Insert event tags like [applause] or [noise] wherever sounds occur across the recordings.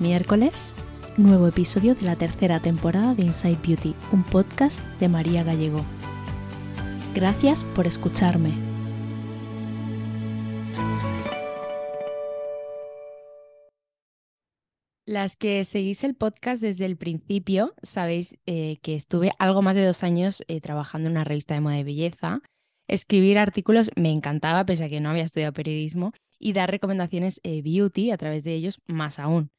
miércoles, nuevo episodio de la tercera temporada de Inside Beauty, un podcast de María Gallego. Gracias por escucharme. Las que seguís el podcast desde el principio, sabéis eh, que estuve algo más de dos años eh, trabajando en una revista de moda y belleza. Escribir artículos me encantaba, pese a que no había estudiado periodismo, y dar recomendaciones eh, beauty a través de ellos más aún.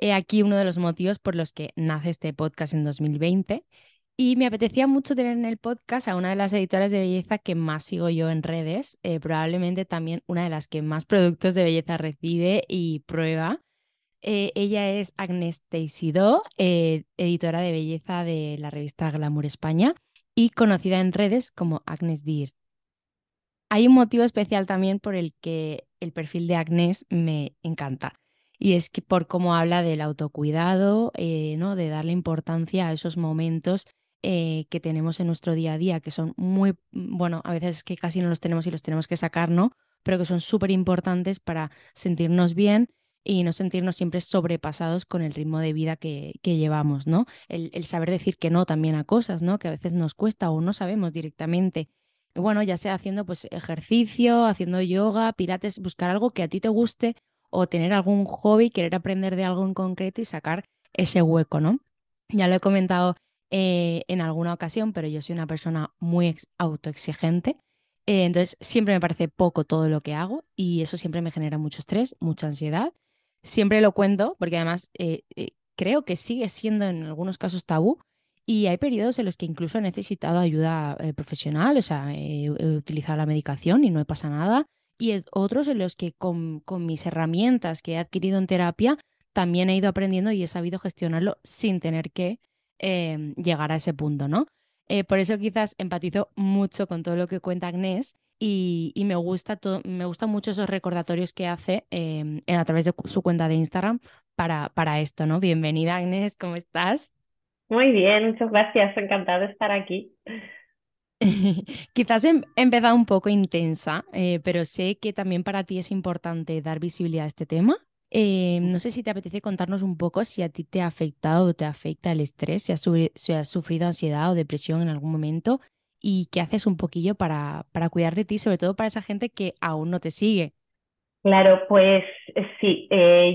He aquí uno de los motivos por los que nace este podcast en 2020. Y me apetecía mucho tener en el podcast a una de las editoras de belleza que más sigo yo en redes, probablemente también una de las que más productos de belleza recibe y prueba eh, ella es Agnes Teisidó, eh, editora de belleza de la revista Glamour España y conocida en redes como Agnes Dir. Hay un motivo especial también por el que el perfil de Agnes me encanta y es que por cómo habla del autocuidado, eh, ¿no? de darle importancia a esos momentos que tenemos en nuestro día a día, que son muy, bueno, a veces que casi no los tenemos y los tenemos que sacar, ¿no? Pero que son súper importantes para sentirnos bien y no sentirnos siempre sobrepasados con el ritmo de vida que, llevamos, ¿no? El, saber decir que no también a cosas, ¿no? Que a veces nos cuesta o no sabemos directamente. Bueno, ya sea haciendo pues ejercicio, haciendo yoga, pilates, buscar algo que a ti te guste o tener algún hobby, querer aprender de algo en concreto y sacar ese hueco, ¿no? Ya lo he comentado eh, en alguna ocasión, pero yo soy una persona muy autoexigente. Eh, entonces, siempre me parece poco todo lo que hago y eso siempre me genera mucho estrés, mucha ansiedad Siempre lo cuento porque además eh, eh, creo que sigue siendo en algunos casos tabú y hay periodos en los que incluso he necesitado ayuda eh, profesional, o sea, he, utilizado la medicación y no pasa nada y otros en los que con, con mis herramientas que he adquirido en terapia también he ido aprendiendo y he sabido gestionarlo sin tener que em, llegar a ese punto, ¿no? Eh, por eso quizás empatizo mucho con todo lo que cuenta Agnés y, me, gusta me gustan mucho esos recordatorios que hace em, a través de su cuenta de Instagram para, para esto, ¿no? Bienvenida Agnés, ¿cómo estás? Muy bien, muchas gracias, encantada de estar aquí. [laughs] Quizás he empezado un poco intensa, eh, pero sé que también para ti es importante dar visibilidad a este tema. Eh, no sé si te apetece contarnos un poco si a ti te ha afectado o te afecta el estrés, si has, sufrido ansiedad o depresión en algún momento y qué haces un poquillo para, para cuidar de ti, sobre todo para esa gente que aún no te sigue. Claro, pues eh, sí,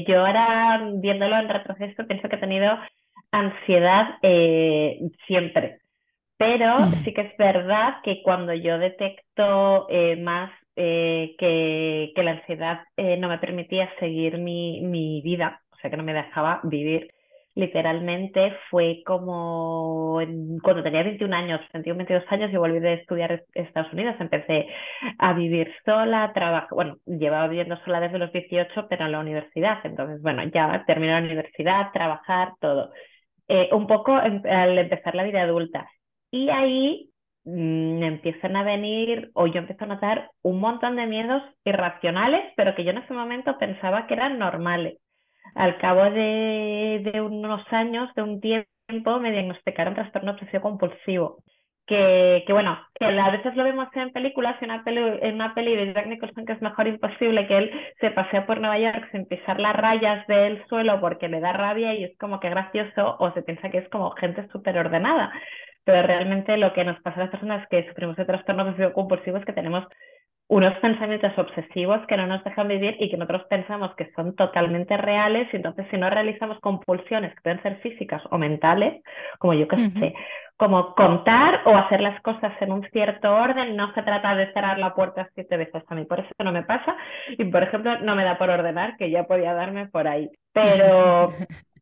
yo ahora viéndolo en retroceso pienso que he tenido ansiedad siempre pero sí que es verdad que cuando yo detecto eh, más eh, que, que, la ansiedad eh, no me permitía seguir mi, mi vida, o sea que no me dejaba vivir, literalmente fue como cuando tenía 21 años, 21, 22 años, y volví de estudiar en Estados Unidos, empecé a vivir sola, trabajo, bueno, llevaba viviendo sola desde los 18, pero en la universidad, entonces, bueno, ya terminé la universidad, trabajar, todo. un poco al empezar la vida adulta. Y ahí mm, empiezan a venir, o yo empiezo a notar un montón de miedos irracionales, pero que yo en ese momento pensaba que eran normales. Al cabo de, de unos años, de un tiempo, me diagnosticaron trastorno obsesivo compulsivo que, que, bueno, que a veces lo vemos en películas, en una peli, en una peli de Jack Nicholson que es mejor imposible que él se pasea por Nueva York sin pisar las rayas del suelo porque le da rabia y es como que gracioso o se piensa que es como gente súper ordenada pero realmente lo que nos pasa a las personas que sufrimos de trastorno obsesivo compulsivo es que tenemos unos pensamientos obsesivos que no nos dejan vivir y que nosotros pensamos que son totalmente reales y entonces si no realizamos compulsiones que pueden ser físicas o mentales, como yo que sé, como contar o hacer las cosas en un cierto orden, no se trata de cerrar la puerta siete veces. A mí, por eso no me pasa y por ejemplo no me da por ordenar, que ya podía darme por ahí, pero [laughs]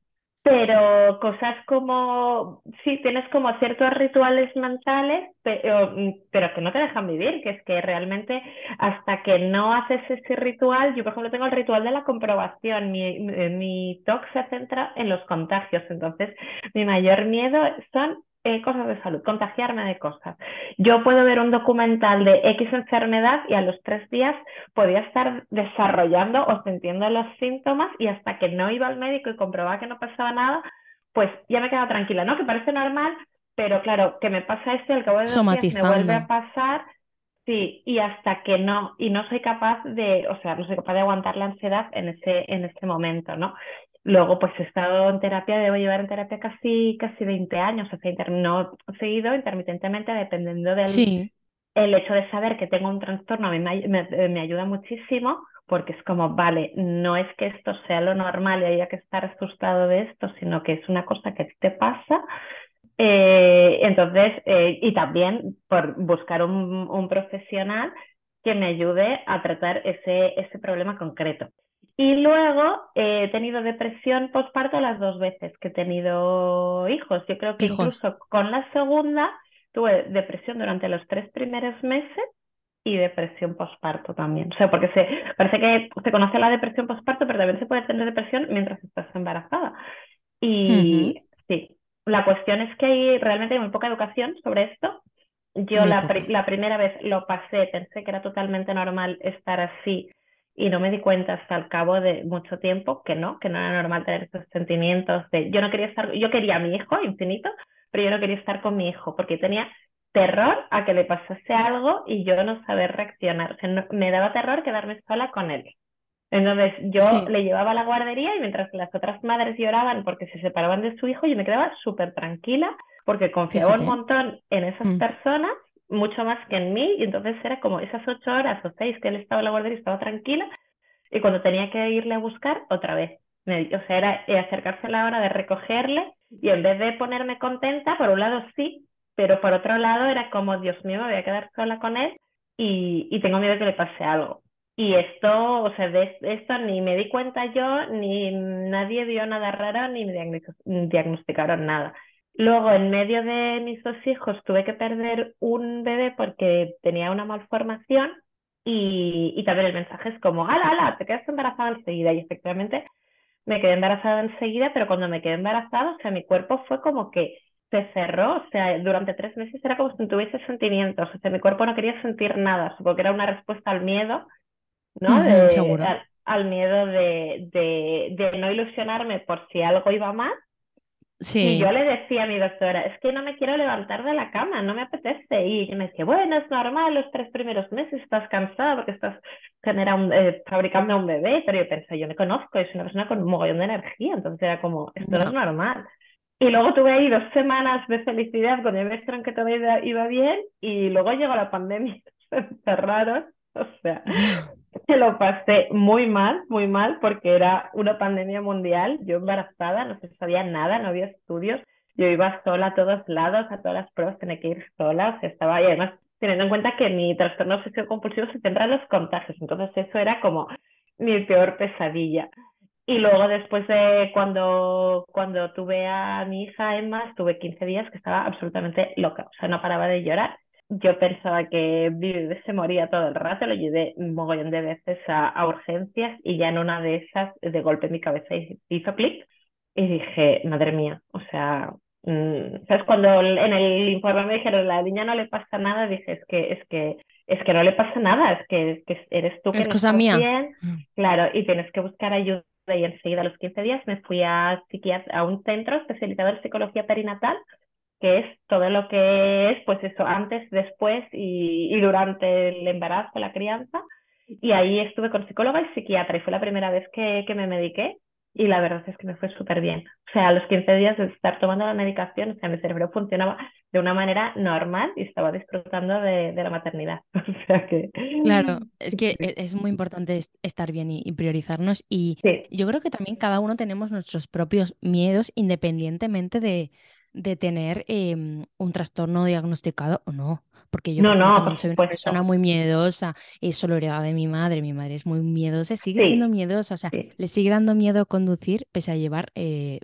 pero cosas como, sí, tienes como ciertos rituales mentales, pero, pero, que no te dejan vivir, que es que realmente hasta que no haces ese ritual, yo por ejemplo tengo el ritual de la comprobación, mi, mi talk se centra en los contagios, entonces mi mayor miedo son eh, cosas de salud, contagiarme de cosas. Yo puedo ver un documental de X enfermedad y a los tres días podía estar desarrollando o sintiendo los síntomas y hasta que no iba al médico y comprobaba que no pasaba nada, pues ya me quedaba tranquila, ¿no? Que parece normal, pero claro, que me pasa esto y al cabo de dos días me vuelve a pasar, sí, y hasta que no, y no soy capaz de, o sea, no soy capaz de aguantar la ansiedad en ese, en ese momento, ¿no? Luego, pues he estado en terapia, debo llevar en terapia casi, casi 20 años, o sea, no seguido, intermitentemente, dependiendo del el hecho de saber que tengo un trastorno, a mí me, me, ayuda muchísimo, porque es como, vale, no es que esto sea lo normal y haya que estar asustado de esto, sino que es una cosa que te pasa. Eh, entonces, eh, y también por buscar un, un profesional que me ayude a tratar ese, ese problema concreto. Y luego eh, he tenido depresión postparto las dos veces que he tenido hijos. Yo creo que incluso con la segunda tuve depresión durante los tres primeros meses y depresión postparto también. O sea, porque se, parece que se conoce la depresión postparto, pero también se puede tener depresión mientras estás embarazada. Y sí, la cuestión es que hay realmente hay muy poca educación sobre esto. Yo la, la primera vez lo pasé, pensé que era totalmente normal estar así y no me di cuenta hasta el cabo de mucho tiempo que no, que no era normal tener estos sentimientos de yo no quería estar, yo quería a mi hijo infinito, pero yo no quería estar con mi hijo porque tenía terror a que le pasase algo y yo no saber reaccionar. O sea, me daba terror quedarme sola con él. Entonces yo le llevaba a la guardería y mientras las otras madres lloraban porque se separaban de su hijo, yo me quedaba súper tranquila porque confiaba un montón en esas mm. personas mucho más que en mí, y entonces era como esas ocho horas o seis que él estaba en la guardería estaba tranquila, y cuando tenía que irle a buscar, otra vez. o sea, era eh, acercarse a la hora de recogerle, y en vez de ponerme contenta, por un lado sí, pero por otro lado era como, Dios mío, me voy a quedar sola con él y, y tengo miedo que le pase algo. Y esto, o sea, de esto ni me di cuenta yo, ni nadie vio nada raro, ni me diagnosticaron nada. Luego, en medio de mis dos hijos, tuve que perder un bebé porque tenía una malformación y, y también el mensaje es como, ala, ala, te quedas embarazada enseguida. Y efectivamente me quedé embarazada enseguida, pero cuando me quedé embarazada, o sea, mi cuerpo fue como que se cerró, o sea, durante tres meses era como si no tuviese sentimientos, o sea, mi cuerpo no quería sentir nada, supongo que era una respuesta al miedo, ¿no? seguro. Al, miedo de, de, de no ilusionarme por si algo iba mal y yo le decía a mi doctora, es que no me quiero levantar de la cama, no me apetece. Y me decía, bueno, es normal, los tres primeros meses estás cansada porque estás generando, eh, fabricando un bebé. Pero yo pensé, yo me conozco, es una persona con un mogollón de energía, entonces era como, esto no, es normal. Y luego tuve ahí dos semanas de felicidad cuando me dijeron que todo iba bien y luego llegó la pandemia, [laughs] se encerraron, [laughs] o sea, que lo pasé muy mal, muy mal, porque era una pandemia mundial, yo embarazada, no se sabía nada, no había estudios, yo iba sola a todos lados, a todas las pruebas tenía que ir sola, o sea, estaba ahí, además teniendo en cuenta que mi trastorno obsesivo compulsivo se centra en los contagios, entonces eso era como mi peor pesadilla. Y luego después de cuando, cuando tuve a mi hija Emma, estuve 15 días que estaba absolutamente loca, o sea, no paraba de llorar yo pensaba que se moría todo el rato, lo llevé un mogollón de veces a, urgencias y ya en una de esas, de golpe mi cabeza hizo clic y dije, madre mía, o sea, mm, ¿sabes? Cuando en el informe me dijeron, la niña no le pasa nada, dije, es que, es que, es que no le pasa nada, es que, que eres tú que es cosa mía. Bien, mm. claro, y tienes que buscar ayuda y enseguida a los 15 días me fui a, a un centro especializado en psicología perinatal que es todo lo que es, pues eso, antes, después y, durante el embarazo, la crianza. Y ahí estuve con psicóloga y psiquiatra y fue la primera vez que, que me mediqué y la verdad es que me fue súper bien. O sea, a los 15 días de estar tomando la medicación, o sea, mi cerebro funcionaba de una manera normal y estaba disfrutando de, de la maternidad. [laughs] O sea que... Claro, es que es muy importante estar bien y, priorizarnos y yo creo que también cada uno tenemos nuestros propios miedos independientemente de, de tener em, un trastorno diagnosticado o no. Porque yo no, soy una persona muy miedosa, eso lo heredado de mi madre, mi madre es muy miedosa, sigue siendo miedosa, o sea, le sigue dando miedo conducir pese a llevar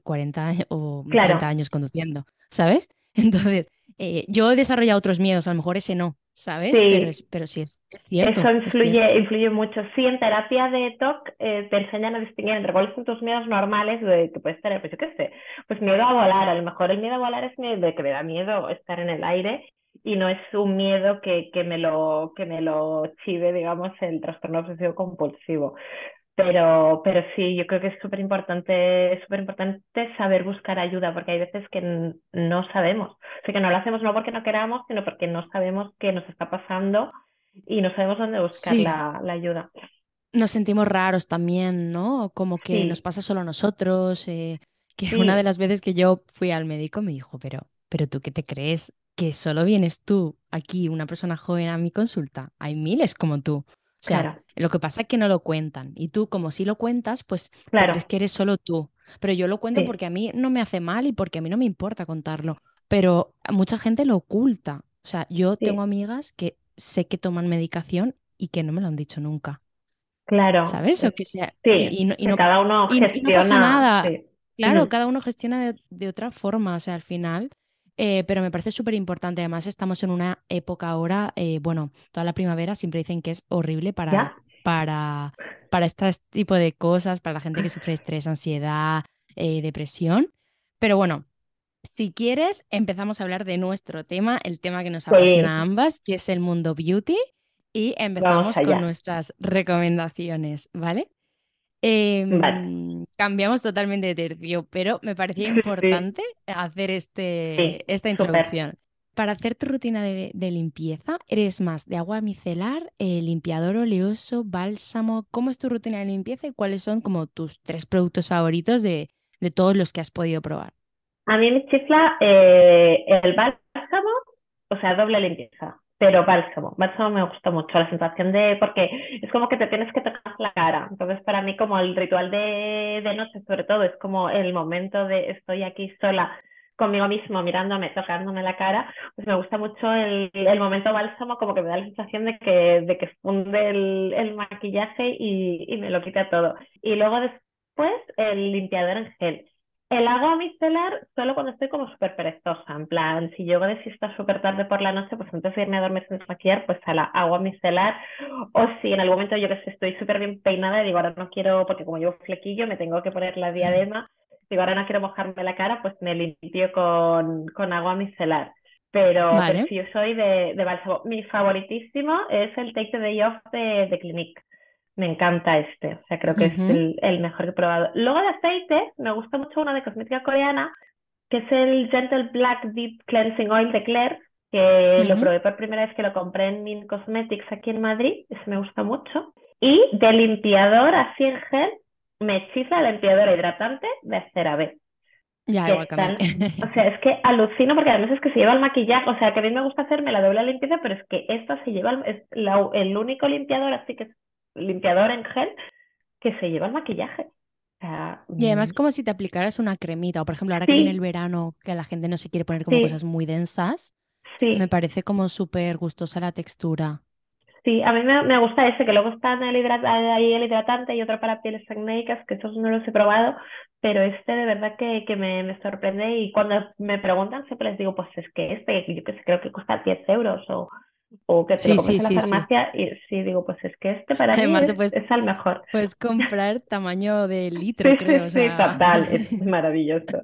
40 eh, o 30 años conduciendo, ¿sabes? [laughs] Entonces, eh, yo he desarrollado otros miedos, a lo mejor ese no, ¿sabes? Pero, pero sí es, cierto. Eso influye, influye mucho. Sí, en terapia de TOC eh, te enseñan a distinguir entre cuáles son tus miedos normales de que puedes tener, pues yo qué sé, pues miedo a volar. A lo mejor el miedo a volar es miedo de que me da miedo estar en el aire y no es un miedo que, que me lo que me lo chive, digamos, el trastorno obsesivo compulsivo. Pero, pero sí, yo creo que es súper importante, súper importante saber buscar ayuda, porque hay veces que no sabemos. O sea, que no lo hacemos no porque no queramos, sino porque no sabemos qué nos está pasando y no sabemos dónde buscar la, la, ayuda. Nos sentimos raros también, ¿no? Como que nos pasa solo a nosotros. Eh, que una de las veces que yo fui al médico me dijo, pero, pero tú qué te crees que solo vienes tú aquí, una persona joven a mi consulta. Hay miles como tú. O sea, lo que pasa es que no lo cuentan. Y tú, como si lo cuentas, pues claro. crees que eres solo tú. Pero yo lo cuento porque a mí no me hace mal y porque a mí no me importa contarlo. Pero mucha gente lo oculta. O sea, yo tengo amigas que sé que toman medicación y que no me lo han dicho nunca. Claro. ¿Sabes? O que sea, sí, y, no, cada uno gestiona. pasa nada. Claro, cada uno gestiona de, de, otra forma. O sea, al final eh, pero me parece súper importante. Además, estamos en una época ahora, eh, bueno, toda la primavera siempre dicen que es horrible para, para, para este tipo de cosas, para la gente que sufre estrés, ansiedad, eh, depresión. Pero bueno, si quieres, empezamos a hablar de nuestro tema, el tema que nos apasiona a ambas, que es el mundo beauty. Y empezamos con nuestras recomendaciones, ¿vale? Em, cambiamos totalmente de tercio, pero me parecía importante hacer este, esta introducción. Para hacer tu rutina de, limpieza, ¿eres más de agua micelar, eh, limpiador oleoso, bálsamo? ¿Cómo es tu rutina de limpieza y cuáles son como tus tres productos favoritos de, todos los que has podido probar? A mí me chifla eh, el bálsamo, o sea, doble limpieza pero bálsamo. Bálsamo me gusta mucho, la sensación de, porque es como que te tienes que tocar la cara. Entonces, para mí, como el ritual de, de noche, sobre todo, es como el momento de estoy aquí sola conmigo mismo, mirándome, tocándome la cara, pues me gusta mucho el, el momento bálsamo, como que me da la sensación de que, de que funde el, el maquillaje y, y me lo quita todo. Y luego después el limpiador en gel El agua micelar solo cuando estoy como súper perezosa, en plan, si llego de siesta súper tarde por la noche, pues antes de irme a dormir sin desmaquillar, pues a la agua micelar, o si en algún momento yo que sé, estoy súper bien peinada y digo, ahora no quiero, porque como llevo flequillo, me tengo que poner la diadema, digo, ahora no quiero mojarme la cara, pues me limpio con, con agua micelar. Pero, si yo soy de, de bálsamo. Mi favoritísimo es el Take the Day Off de, de Clinique. Me encanta este, o sea, creo que es el, mejor que he probado. Luego de aceite, me gusta mucho una de cosmética coreana, que es el Gentle Black Deep Cleansing Oil de Claire, que lo probé por primera vez que lo compré en Min Cosmetics aquí en Madrid, ese me gusta mucho. Y de limpiador así en gel, me hechiza el limpiador hidratante de CeraVe. Ya, igual O [laughs] sea, es que alucino porque además es que se lleva el maquillaje, o sea, que a mí me gusta hacerme la doble limpieza, pero es que esta se lleva, es el único limpiador, así que es limpiador en gel, que se lleva el maquillaje. y además mm. como si te aplicaras una cremita, o por ejemplo ahora que viene el verano, que la gente no se quiere poner como cosas muy densas, me parece como súper gustosa la textura. Sí, a mí me, gusta ese, que luego está el ahí el hidratante y otro para pieles acnéicas, que esos no los he probado, pero este de verdad que, que me, me, sorprende y cuando me preguntan siempre les digo, pues es que este, yo que sé, creo que cuesta 10 euros o, o que te sí, lo en la farmacia y sí, digo, pues es que este para mí es, es al mejor. Puedes comprar [laughs] tamaño de litro, creo. Sí, total, es [laughs] maravilloso.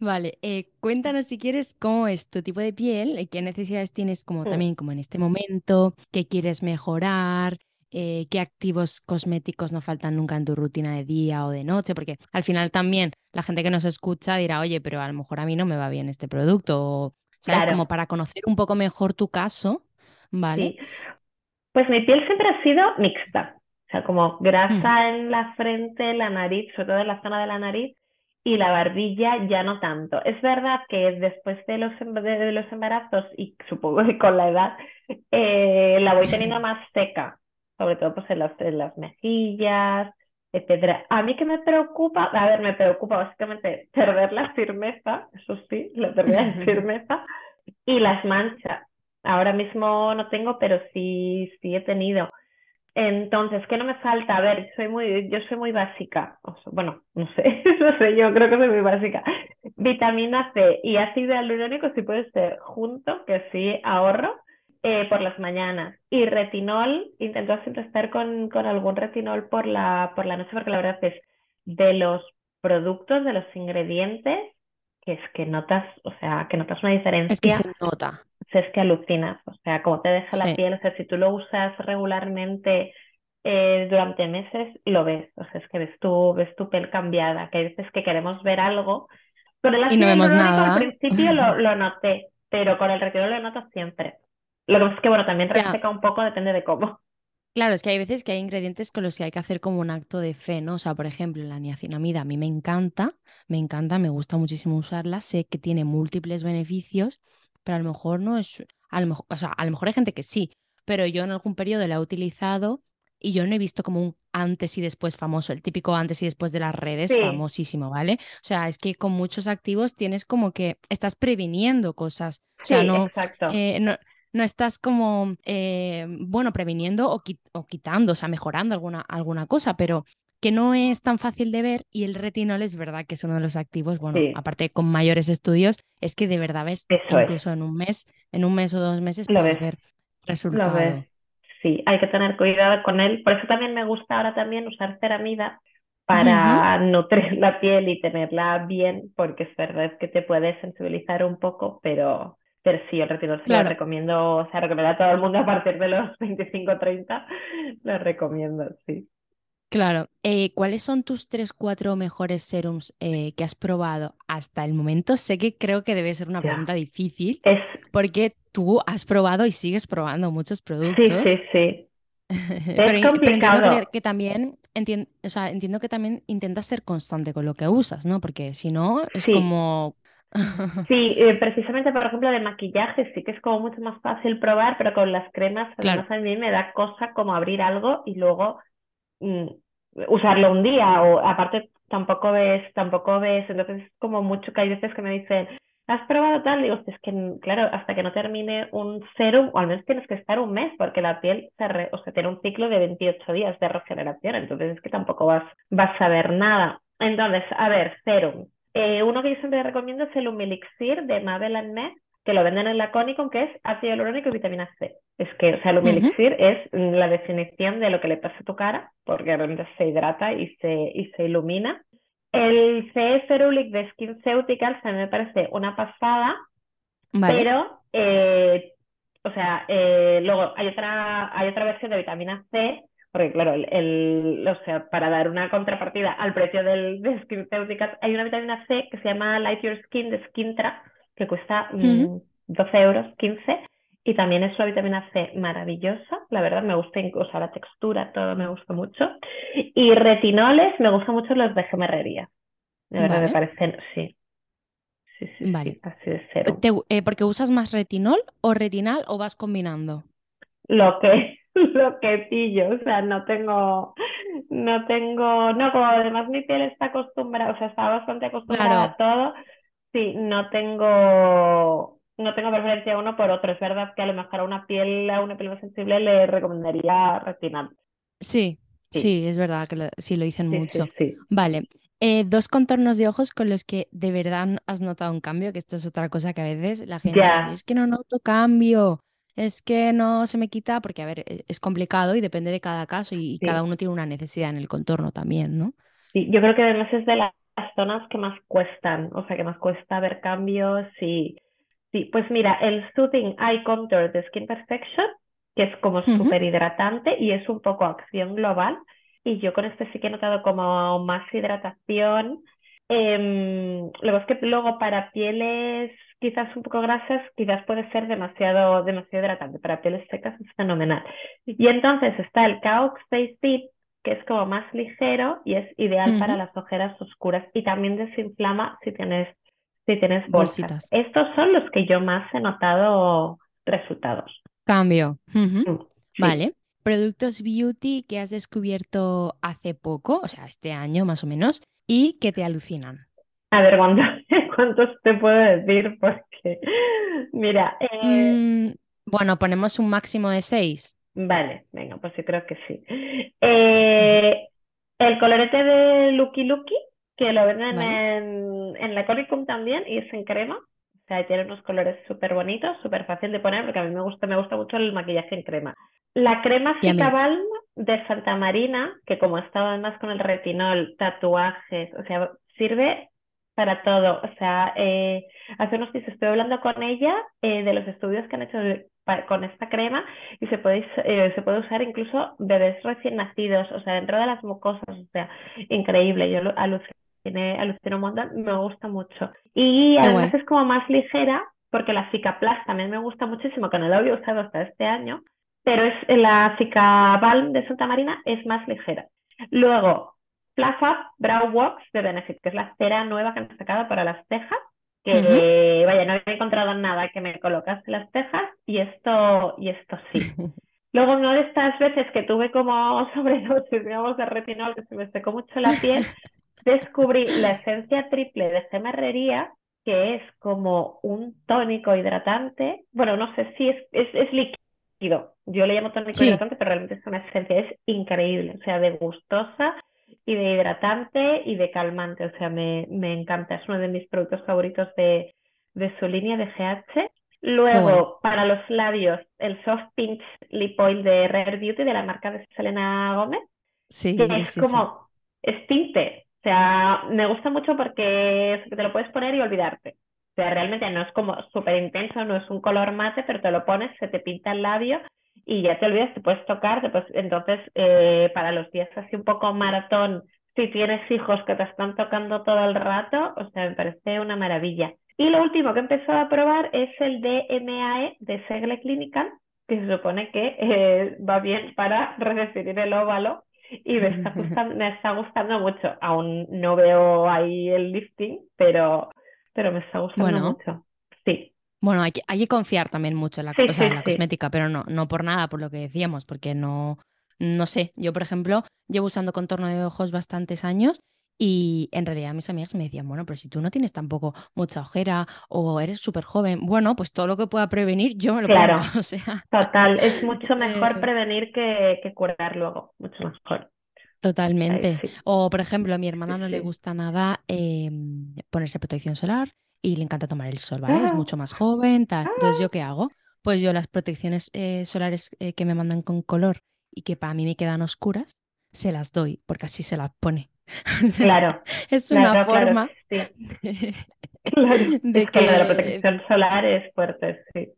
Vale, eh, cuéntanos si quieres cómo es tu tipo de piel, y qué necesidades tienes como mm. también como en este momento, qué quieres mejorar, eh, qué activos cosméticos no faltan nunca en tu rutina de día o de noche, porque al final también la gente que nos escucha dirá, oye, pero a lo mejor a mí no me va bien este producto, o, ¿sabes? Como para conocer un poco mejor tu caso, ¿vale? Pues mi piel siempre ha sido mixta, o sea, como grasa en la frente, la nariz, sobre todo en la zona de la nariz, y la barbilla ya no tanto. Es verdad que después de los, em, de, los embarazos y supongo que con la edad, eh, la voy teniendo más seca, sobre todo pues en las, en las mejillas, etcétera. A mí que me preocupa, a ver, me preocupa básicamente perder la firmeza, eso sí, la pérdida de [laughs] firmeza, y las manchas. Ahora mismo no tengo, pero sí, sí he tenido. Entonces, ¿qué no me falta? A ver, soy muy, yo soy muy básica. bueno, [laughs] no sé, no sé, yo creo que soy muy básica. Vitamina C y ácido hialurónico si puede ser junto, que sí ahorro. Eh, por las mañanas. Y retinol, intento siempre estar con, con, algún retinol por la, por la noche, porque la verdad es de los productos, de los ingredientes, que es que notas, o sea, que notas una diferencia. Es que se nota. Es que alucinas, o sea, como te deja la piel, o sea, si tú lo usas regularmente eh, durante meses, lo ves, o sea, es que ves tu, ves tu piel cambiada, que hay veces que queremos ver algo. Con el y no vemos nada. Al principio lo, [laughs] lo noté, pero con el retinol lo noto siempre. Lo que pasa es que, bueno, también reseca un poco, depende de cómo. Claro, es que hay veces que hay ingredientes con los que hay que hacer como un acto de fe, ¿no? O sea, por ejemplo, la niacinamida a mí me encanta, me encanta, me gusta muchísimo usarla, sé que tiene múltiples beneficios, pero a lo mejor no es, a lo mejor, o sea, a lo mejor hay gente que sí, pero yo en algún periodo la he utilizado y yo no he visto como un antes y después famoso, el típico antes y después de las redes, famosísimo, ¿vale? O sea, es que con muchos activos tienes como que estás previniendo cosas. O sea, no, eh, no, no estás como, eh, bueno, previniendo o, quitando, o sea, mejorando alguna, alguna cosa, pero que no es tan fácil de ver y el retinol es verdad que es uno de los activos, bueno, aparte con mayores estudios, es que de verdad ves incluso en un mes, en un mes o dos meses puedes ver resultados. Sí, hay que tener cuidado con él. Por eso también me gusta ahora también usar ceramida para nutrir la piel y tenerla bien, porque es verdad que te puede sensibilizar un poco, pero pero sí, el retiro lo recomiendo, o sea, recomiendo a todo el mundo a partir de los 25 30, lo recomiendo, sí. Claro. Eh, ¿Cuáles son tus tres, cuatro mejores serums eh, que has probado hasta el momento? Sé que creo que debe ser una pregunta difícil, es... porque tú has probado y sigues probando muchos productos. Sí, [laughs] sí, sí. pero, entiendo que, también entiendo, o sea, entiendo que también intentas ser constante con lo que usas, ¿no? Porque si no, es como [laughs] Sí, eh, precisamente, por ejemplo, de maquillaje sí que es como mucho más fácil probar, pero con las cremas, además a mí me da cosa como abrir algo y luego mm, usarlo un día, o aparte tampoco ves, tampoco ves, entonces es como mucho que hay veces que me dicen, ¿has probado tal? Digo, es que, claro, hasta que no termine un serum, o al menos tienes que estar un mes, porque la piel se o sea, tiene un ciclo de 28 días de regeneración, entonces es que tampoco vas, vas a ver nada. Entonces, a ver, serum. Eh, uno que yo siempre recomiendo es el Humilixir de Mabel Annette, que lo venden en la Conicon, que es ácido hialurónico y vitamina C. Es que, o sea, el es la definición de lo que le pasa a tu cara, porque realmente se hidrata y se, y se ilumina. El CE Ferulic de SkinCeuticals también me parece una pasada, pero, eh, o sea, eh, luego hay otra, hay otra versión de vitamina C, porque claro, el, o sea, para dar una contrapartida al precio del, de SkinCeuticals, hay una vitamina C que se llama Light Your Skin de Skintra, que cuesta 12 mm, euros, 15, y también es una vitamina C maravillosa, la verdad me gusta incluso la textura, todo me gusta mucho. Y retinoles, me gustan mucho los de gemerrería. De verdad me parecen, sí. Sí, sí, vale. así de cero. Eh, ¿Porque usas más retinol o retinal o vas combinando? Lo que, [laughs] lo que pillo, o sea, no tengo, no tengo, no, como además mi piel está acostumbrada, o sea, está bastante acostumbrada a todo, sí, no tengo, no tengo preferencia uno por otro. Es verdad que a lo mejor a una piel, a una piel más sensible le recomendaría retinal. Sí, sí, es verdad que sí lo dicen mucho. Vale. Eh, dos contornos de ojos con los que de verdad has notado un cambio, que esto es otra cosa que a veces la gente dice, es que no noto cambio, es que no se me quita, porque a ver, e, es complicado y depende de cada caso y, cada uno tiene una necesidad en el contorno también, ¿no? Sí, yo creo que además es de las zonas que más cuestan, o sea, que más cuesta ver cambios y Sí, pues mira, el Soothing Eye Contour de Skin Perfection, que es como súper hidratante y es un poco acción global. Y yo con este sí que he notado como más hidratación. Eh, luego es que luego para pieles quizás un poco grasas, quizás puede ser demasiado, demasiado hidratante. Para pieles secas es fenomenal. Y entonces está el Caux Face Deep, que es como más ligero y es ideal para las ojeras oscuras y también desinflama si tienes si tienes bolsitas. Estos son los que yo más he notado resultados. Cambio. Mm, vale. Productos beauty que has descubierto hace poco, o sea, este año más o menos, y que te alucinan. A ver, [laughs] ¿cuántos, te puedo decir? Porque, mira. Eh... Mm, bueno, ponemos un máximo de seis. Vale, venga, pues yo creo que sí. Eh, el colorete de Lucky Lucky, que lo venden en, en la Conicum también y es en crema. O sea, tiene unos colores súper bonitos, súper fácil de poner, porque a mí me gusta, me gusta mucho el maquillaje en crema. La crema Cica Balm de Santa Marina, que como estaba además con el retinol, tatuajes, o sea, sirve para todo. O sea, eh, hace unos días estoy hablando con ella eh, de los estudios que han hecho con esta crema y se puede, eh, se puede usar incluso bebés recién nacidos, o sea, dentro de las mucosas, o sea, increíble. Yo tiene alucino un montón, me gusta mucho. Y además es como más ligera, porque la Cicaplast también me gusta muchísimo, que no la había usado hasta este año, pero es la Cicabalm de Santa Marina es más ligera. Luego, Up Brow Wax de Benefit, que es la cera nueva que han sacado para las cejas, que vaya, no he encontrado nada que me colocase las cejas y esto, y esto sí. [laughs] Luego, una de estas veces que tuve como sobredosis, digamos, de retinol, que se me secó mucho la piel, [laughs] descubrí la esencia triple de gemerrería, que es como un tónico hidratante. Bueno, no sé si es, es, líquido. Yo le llamo tónico hidratante, pero realmente es una esencia, es increíble, o sea, de gustosa y de hidratante y de calmante, o sea, me, me encanta, es uno de mis productos favoritos de, de su línea de GH. Luego, para los labios, el Soft Pinch Lip Oil de Rare Beauty de la marca de Selena Gómez. Sí, que es como, es tinte, o sea, me gusta mucho porque te lo puedes poner y olvidarte. O sea, realmente no es como súper intenso, no es un color mate, pero te lo pones, se te pinta el labio y ya te olvidas, te puedes tocar. Después, entonces, eh, para los días así un poco maratón, si tienes hijos que te están tocando todo el rato, o sea, me parece una maravilla. Y lo último que he empezado a probar es el DMAE de Segle Clinical, que se supone que eh, va bien para redefinir el óvalo y me está, [laughs] gustando, me está gustando mucho. Aún no veo ahí el lifting, pero, pero me está gustando mucho. Sí. Bueno, hay que, hay que confiar también mucho en la, la cosmética, pero no, no por nada, por lo que decíamos, porque no, no sé. Yo, por ejemplo, llevo usando contorno de ojos bastantes años y en realidad mis amigas me decían, bueno, pero si tú no tienes tampoco mucha ojera o eres súper joven, bueno, pues todo lo que pueda prevenir yo me lo claro, [laughs] O sea, total, es [laughs] mucho mejor prevenir que, que curar luego, mucho mejor. Totalmente. O, por ejemplo, a mi hermana no le gusta nada em, ponerse protección solar y le encanta tomar el sol, ¿vale? Es ah. mucho más joven, tal. Entonces, ¿yo qué hago? Pues yo las protecciones eh, solares eh, que me mandan con color y que para mí me quedan oscuras, se las doy, porque así se las pone. [laughs] Claro. es una forma [laughs] de que... la protección solar es fuerte, sí.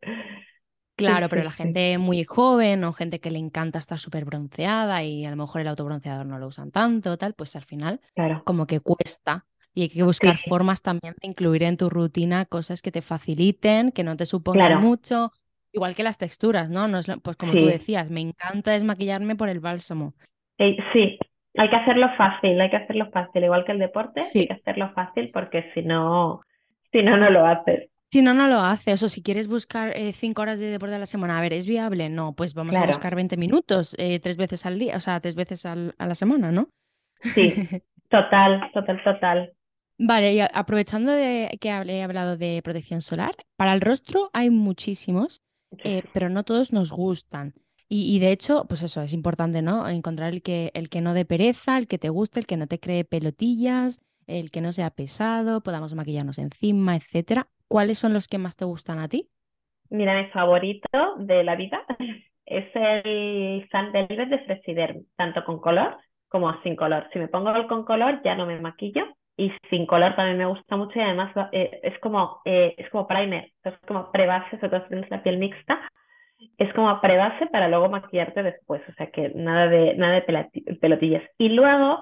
Claro, pero la gente muy joven o gente que le encanta estar súper bronceada y a lo mejor el autobronceador no lo usan tanto, tal, pues al final como que cuesta y hay que buscar formas también de incluir en tu rutina cosas que te faciliten, que no te supongan mucho, igual que las texturas, ¿no? no es pues como tú decías, me encanta desmaquillarme por el bálsamo. Sí, hay que hacerlo fácil, hay que hacerlo fácil, igual que el deporte, hay que hacerlo fácil porque si no, si no, no lo haces. Si no, no lo haces. O si quieres buscar eh, cinco horas de deporte a la semana, a ver, ¿es viable? No, pues vamos a buscar 20 minutos, eh, tres veces al día, o sea, tres veces a la semana, ¿no? Sí, total, total, total. Vale, y aprovechando de que he hablado de protección solar, para el rostro hay muchísimos, eh, pero no todos nos gustan. Y, de hecho, pues eso, es importante, ¿no? Encontrar el que, el que no dé pereza, el que te guste, el que no te cree pelotillas, el que no sea pesado, podamos maquillarnos encima, etcétera. ¿Cuáles son los que más te gustan a ti? Mira, mi favorito de la vida [laughs] es el Sun Velvet de Fresiderm, tanto con color como sin color. Si me pongo el con color ya no me maquillo y sin color también me gusta mucho y además eh, es como eh, es como primer, es como prebase, sobre todo si tienes la piel mixta, es como prebase para luego maquillarte después, o sea que nada de nada de pelotillas. Y luego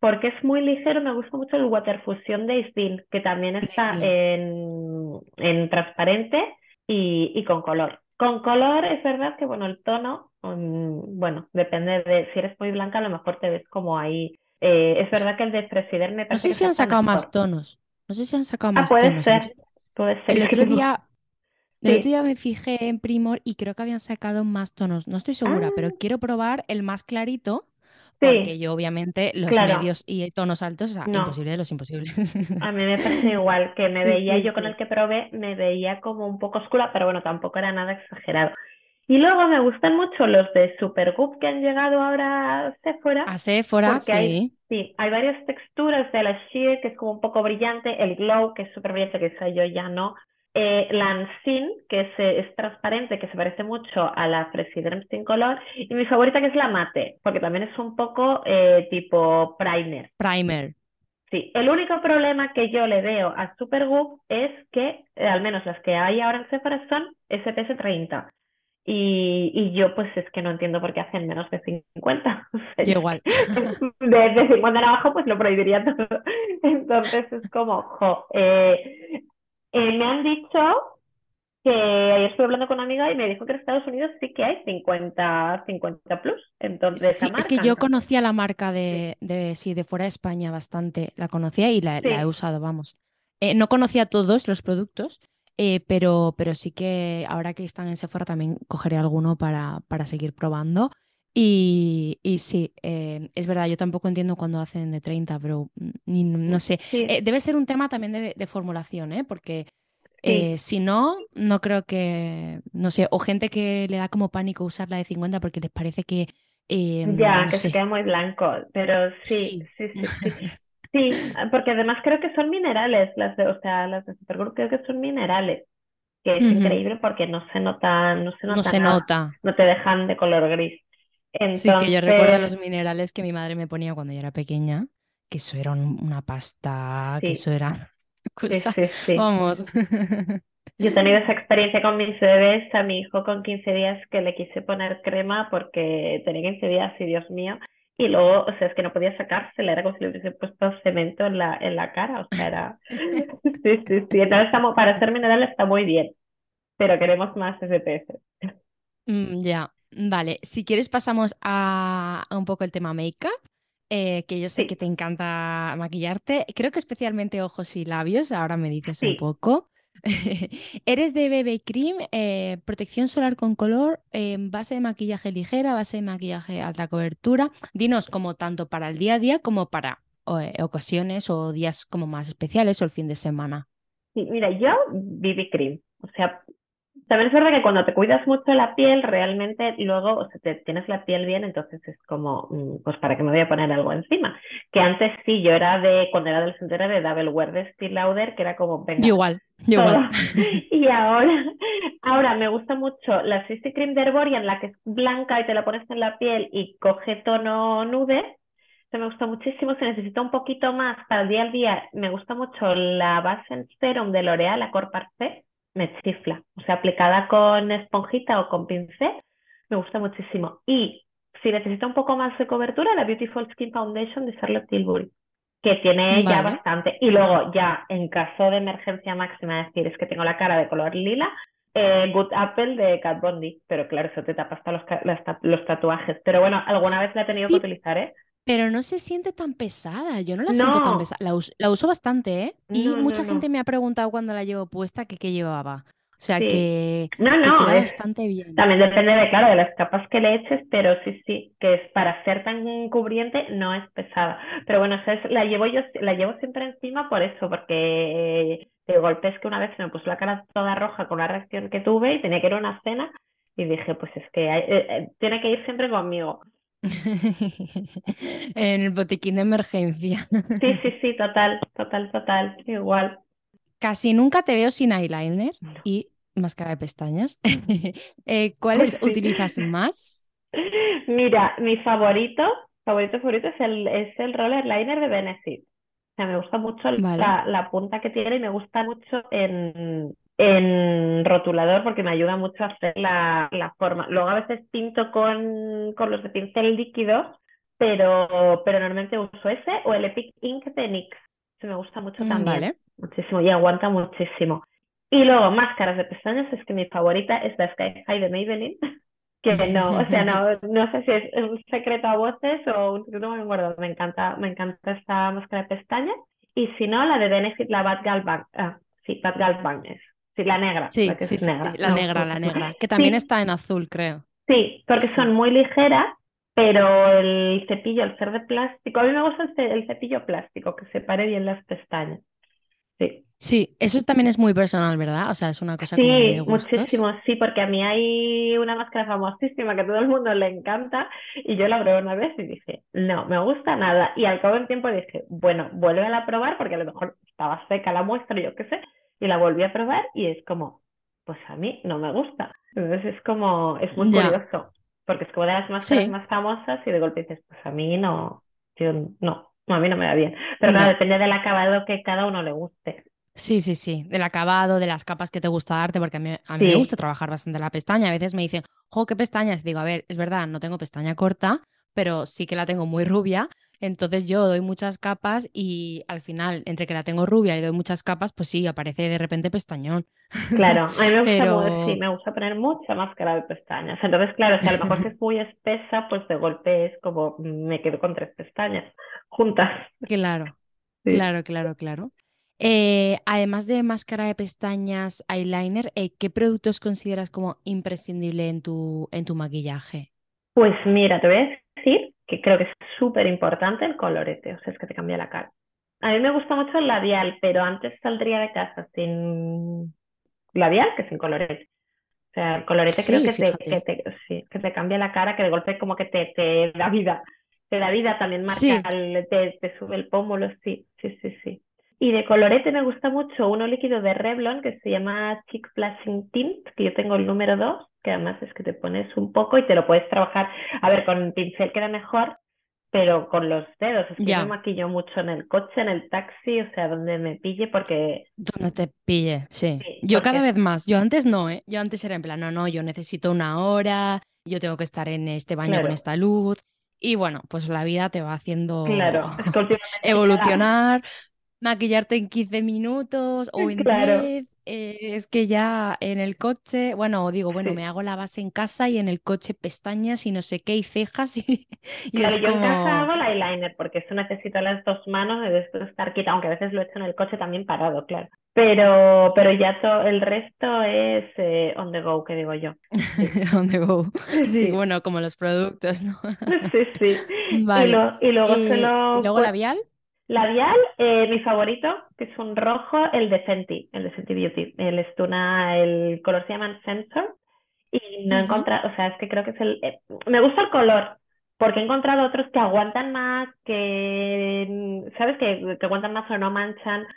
porque es muy ligero, me gusta mucho el Water Fusion de Isdin, que también está en, en transparente y, y, con color. Con color es verdad que, bueno, el tono, mm, bueno, depende de si eres muy blanca, a lo mejor te ves como ahí. Eh, es verdad que el de Presider me parece No sé si han sacado más tonos. No sé si han sacado ah, más puede tonos. Ser, puede ser. El otro día, [laughs] el otro día me fijé en Primor y creo que habían sacado más tonos. No estoy segura, pero ah. quiero probar el más clarito porque yo obviamente los medios y tonos altos, o sea, imposible de los imposibles. A mí me parece [laughs] igual, que me veía yo con el que probé, me veía como un poco oscura, pero bueno, tampoco era nada exagerado. Y luego me gustan mucho los de Supergoop que han llegado ahora a Sephora. A Sephora, sí. Hay, sí, hay varias texturas de la Sheer que es como un poco brillante, el Glow que es súper brillante, que esa yo ya no, eh, la que es, es, transparente, que se parece mucho a la Fresiderm sin color. Y mi favorita que es la mate, porque también es un poco eh, tipo primer. Primer. Sí, el único problema que yo le veo a Supergoop es que, eh, al menos las que hay ahora en Sephora son SPS 30. Y, y, yo pues es que no entiendo por qué hacen menos de 50. [laughs] igual. [laughs] De, 50 en abajo pues lo prohibiría [laughs] todo. Entonces es como, jo, eh, eh, me han dicho que ayer estuve hablando con una amiga y me dijo que en Estados Unidos sí que hay 50, 50 plus. Entonces, es que yo conocía la marca de, de, sí, de fuera de España bastante, la conocía y la, he usado, vamos. Eh, no conocía todos los productos, eh, pero, pero sí que ahora que están en Sephora también cogeré alguno para, para seguir probando. Y, y sí, es verdad, yo tampoco entiendo cuando hacen de 30, pero no sé. debe ser un tema también de, de formulación, ¿eh? Porque eh, si no, no creo que, no sé, o gente que le da como pánico usar la de 50 porque les parece que... Eh, ya, que se queda muy blanco, pero sí, sí, sí, sí. [laughs] sí. porque además creo que son minerales, las de, o sea, las de Supergroup creo que son minerales, que es increíble porque no se nota, no se nota No se nota. No te dejan de color gris. Sí, que yo recuerdo los minerales que mi madre me ponía cuando yo era pequeña, que eso era una pasta, que eso era [laughs] Vamos. Yo he tenido esa experiencia con mis bebés, a mi hijo con 15 días que le quise poner crema porque tenía 15 días y Dios mío, y luego, o sea, es que no podía sacársela, era como si le hubiese puesto cemento en la, en la cara, o sea, era... [laughs] Sí, sí, sí, entonces estamos, para ser mineral está muy bien, pero queremos más SPS. Mm, ya, vale, si quieres pasamos a, a un poco el tema make-up. Eh, que yo sé que te encanta maquillarte. Creo que especialmente ojos y labios, ahora me dices un poco. [laughs] Eres de BB Cream, eh, protección solar con color, eh, base de maquillaje ligera, base de maquillaje alta cobertura. Dinos como tanto para el día a día como para ocasiones o días como más especiales o el fin de semana. Mira, yo BB Cream, o sea, También es verdad que cuando te cuidas mucho la piel, realmente luego, o sea, te, tienes la piel bien, entonces es como, mm, pues para qué me voy a poner algo encima. Que antes sí, yo era de, cuando era adolescente era de Double Wear de Steel Lauder, que era como, venga. Igual, igual. [laughs] Y ahora, ahora me gusta mucho la CC Cream de Herborian, la que es blanca y te la pones en la piel y coge tono nude. Se me gusta muchísimo. Si necesito un poquito más para el día al día, me gusta mucho la base en serum de L'Oreal, la Corparse me chifla. O sea, aplicada con esponjita o con pincel, me gusta muchísimo. Y si necesita un poco más de cobertura, la Beautiful Skin Foundation de Charlotte Tilbury, que tiene ya bastante. Y luego, ya en caso de emergencia máxima, es decir, es que tengo la cara de color lila, eh, Good Apple de Kat Bondi. Pero claro, eso te tapa hasta los, los, tatuajes. Pero bueno, alguna vez la he tenido que utilizar, ¿eh? Pero no se siente tan pesada, yo no la siento tan pesada. La, uso, bastante, ¿eh? Y mucha gente me ha preguntado cuando la llevo puesta que qué llevaba. O sea que, no, no, queda bastante bien. También depende de, claro, de las capas que le eches, pero sí, sí, que es para ser tan cubriente no es pesada. Pero bueno, la llevo yo, la llevo siempre encima por eso, porque de golpe es que una vez me puso la cara toda roja con una reacción que tuve y tenía que ir a una cena y dije, pues es que eh, eh, tiene que ir siempre conmigo. [laughs] en el botiquín de emergencia. sí, sí, [laughs] sí, total, total, total, igual. Casi nunca te veo sin eyeliner y máscara de pestañas. [laughs] eh, ¿Cuáles utilizas más? Mira, mi favorito, favorito, favorito es el, es el roller liner de Benefit. O sea, me gusta mucho la, la, punta que tiene y me gusta mucho en, en rotulador porque me ayuda mucho a hacer la, forma. Luego a veces pinto con, con los de pincel líquido, pero, pero normalmente uso ese o el Epic Ink de NYX. Se me gusta mucho mm, también. Muchísimo y aguanta muchísimo. Y luego máscaras de pestañas, es que mi favorita es la Sky High de Maybelline. [laughs] Que no, o sea, no, no sé si es un secreto a voces o un secreto muy gordo. Me encanta, me encanta esta máscara de pestañas. Y si no, la de Benefit, la Bad Gal Bang. Ah, sí, Bad Gal Bang es. Sí, la negra. Sí, sí, sí, la negra, la negra. Que también está en azul, creo. Sí, porque son muy ligeras, pero el cepillo, al ser de plástico, a mí me gusta el, cepillo plástico, que separe bien las pestañas. Sí. Sí, eso también es muy personal, ¿verdad? O sea, es una cosa sí, como de muchísimo, sí, porque a mí hay una máscara famosísima que a todo el mundo le encanta y yo la probé una vez y dije, no, me gusta nada. Y al cabo del tiempo dije, bueno, vuelve a probar porque a lo mejor estaba seca la muestra, yo qué sé, y la volví a probar y es como, pues a mí no me gusta. Entonces es como, es muy curioso, porque es como de las máscaras más famosas y de golpe dices, pues a mí no, yo no, a mí no me va bien. Pero claro, depende del acabado que cada uno le guste. Sí, sí, sí, del acabado, de las capas que te gusta darte, porque a mí, a mí me gusta trabajar bastante la pestaña. A veces me dicen, jo, ¿qué pestañas? Y digo, a ver, es verdad, no tengo pestaña corta, pero sí que la tengo muy rubia entonces yo doy muchas capas y al final, entre que la tengo rubia y doy muchas capas, pues sí, aparece de repente pestañón. Claro, a mí me [laughs] gusta, sí, me gusta poner mucha máscara de pestañas. Entonces, claro, si a lo mejor es muy espesa, pues de golpe es como me quedo con tres pestañas juntas. Claro, [laughs] claro, claro, claro. Eh, además de máscara de pestañas, eyeliner, eh, ¿qué productos consideras como imprescindible en tu, en tu maquillaje? Pues mira, te voy a decir que creo que es súper importante el colorete, o sea, es que te cambia la cara. A mí me gusta mucho el labial, pero antes saldría de casa sin labial que sin colorete. O sea, el colorete creo que te, que te, sí, que te cambia la cara, que de golpe como que te, te da vida. Te da vida, también marca, te, te sube el pómulo, sí, sí, sí, sí. Y de colorete me gusta mucho uno líquido de Revlon que se llama Cheek Flashing Tint, que yo tengo el número 2, que además es que te pones un poco y te lo puedes trabajar. A ver, con pincel queda mejor, pero con los dedos. Es que yo me maquillo mucho en el coche, en el taxi, o sea, donde me pille, porque. Donde te pille, sí. yo cada vez más. Yo antes no, ¿eh? Yo antes era en plan, no, no, yo necesito una hora, yo tengo que estar en este baño con esta luz. Y bueno, pues la vida te va haciendo claro. evolucionar, maquillarte en 15 minutos o [laughs] en 10. Eh, es que ya en el coche, bueno, digo, bueno, me [laughs] hago la base en casa y en el coche pestañas y no sé qué y cejas [laughs] y, es yo en casa hago el eyeliner porque eso necesito las dos manos de estar quita, aunque a veces lo he hecho en el coche también parado, claro. Pero, pero ya todo el resto es eh, on the go, que digo yo. on the go. Sí, bueno, como los productos, ¿no? sí, sí. Vale. Y, luego se lo... ¿Y luego labial? Labial, eh, mi favorito, que es un rojo, el de Fenty, el de Fenty Beauty. El Stuna, el color se llama Sensor. Y no he encontrado, o sea, es que creo que es el... Eh, me gusta el color, porque he encontrado otros que aguantan más, que, ¿sabes? Que, que aguantan más o no manchan,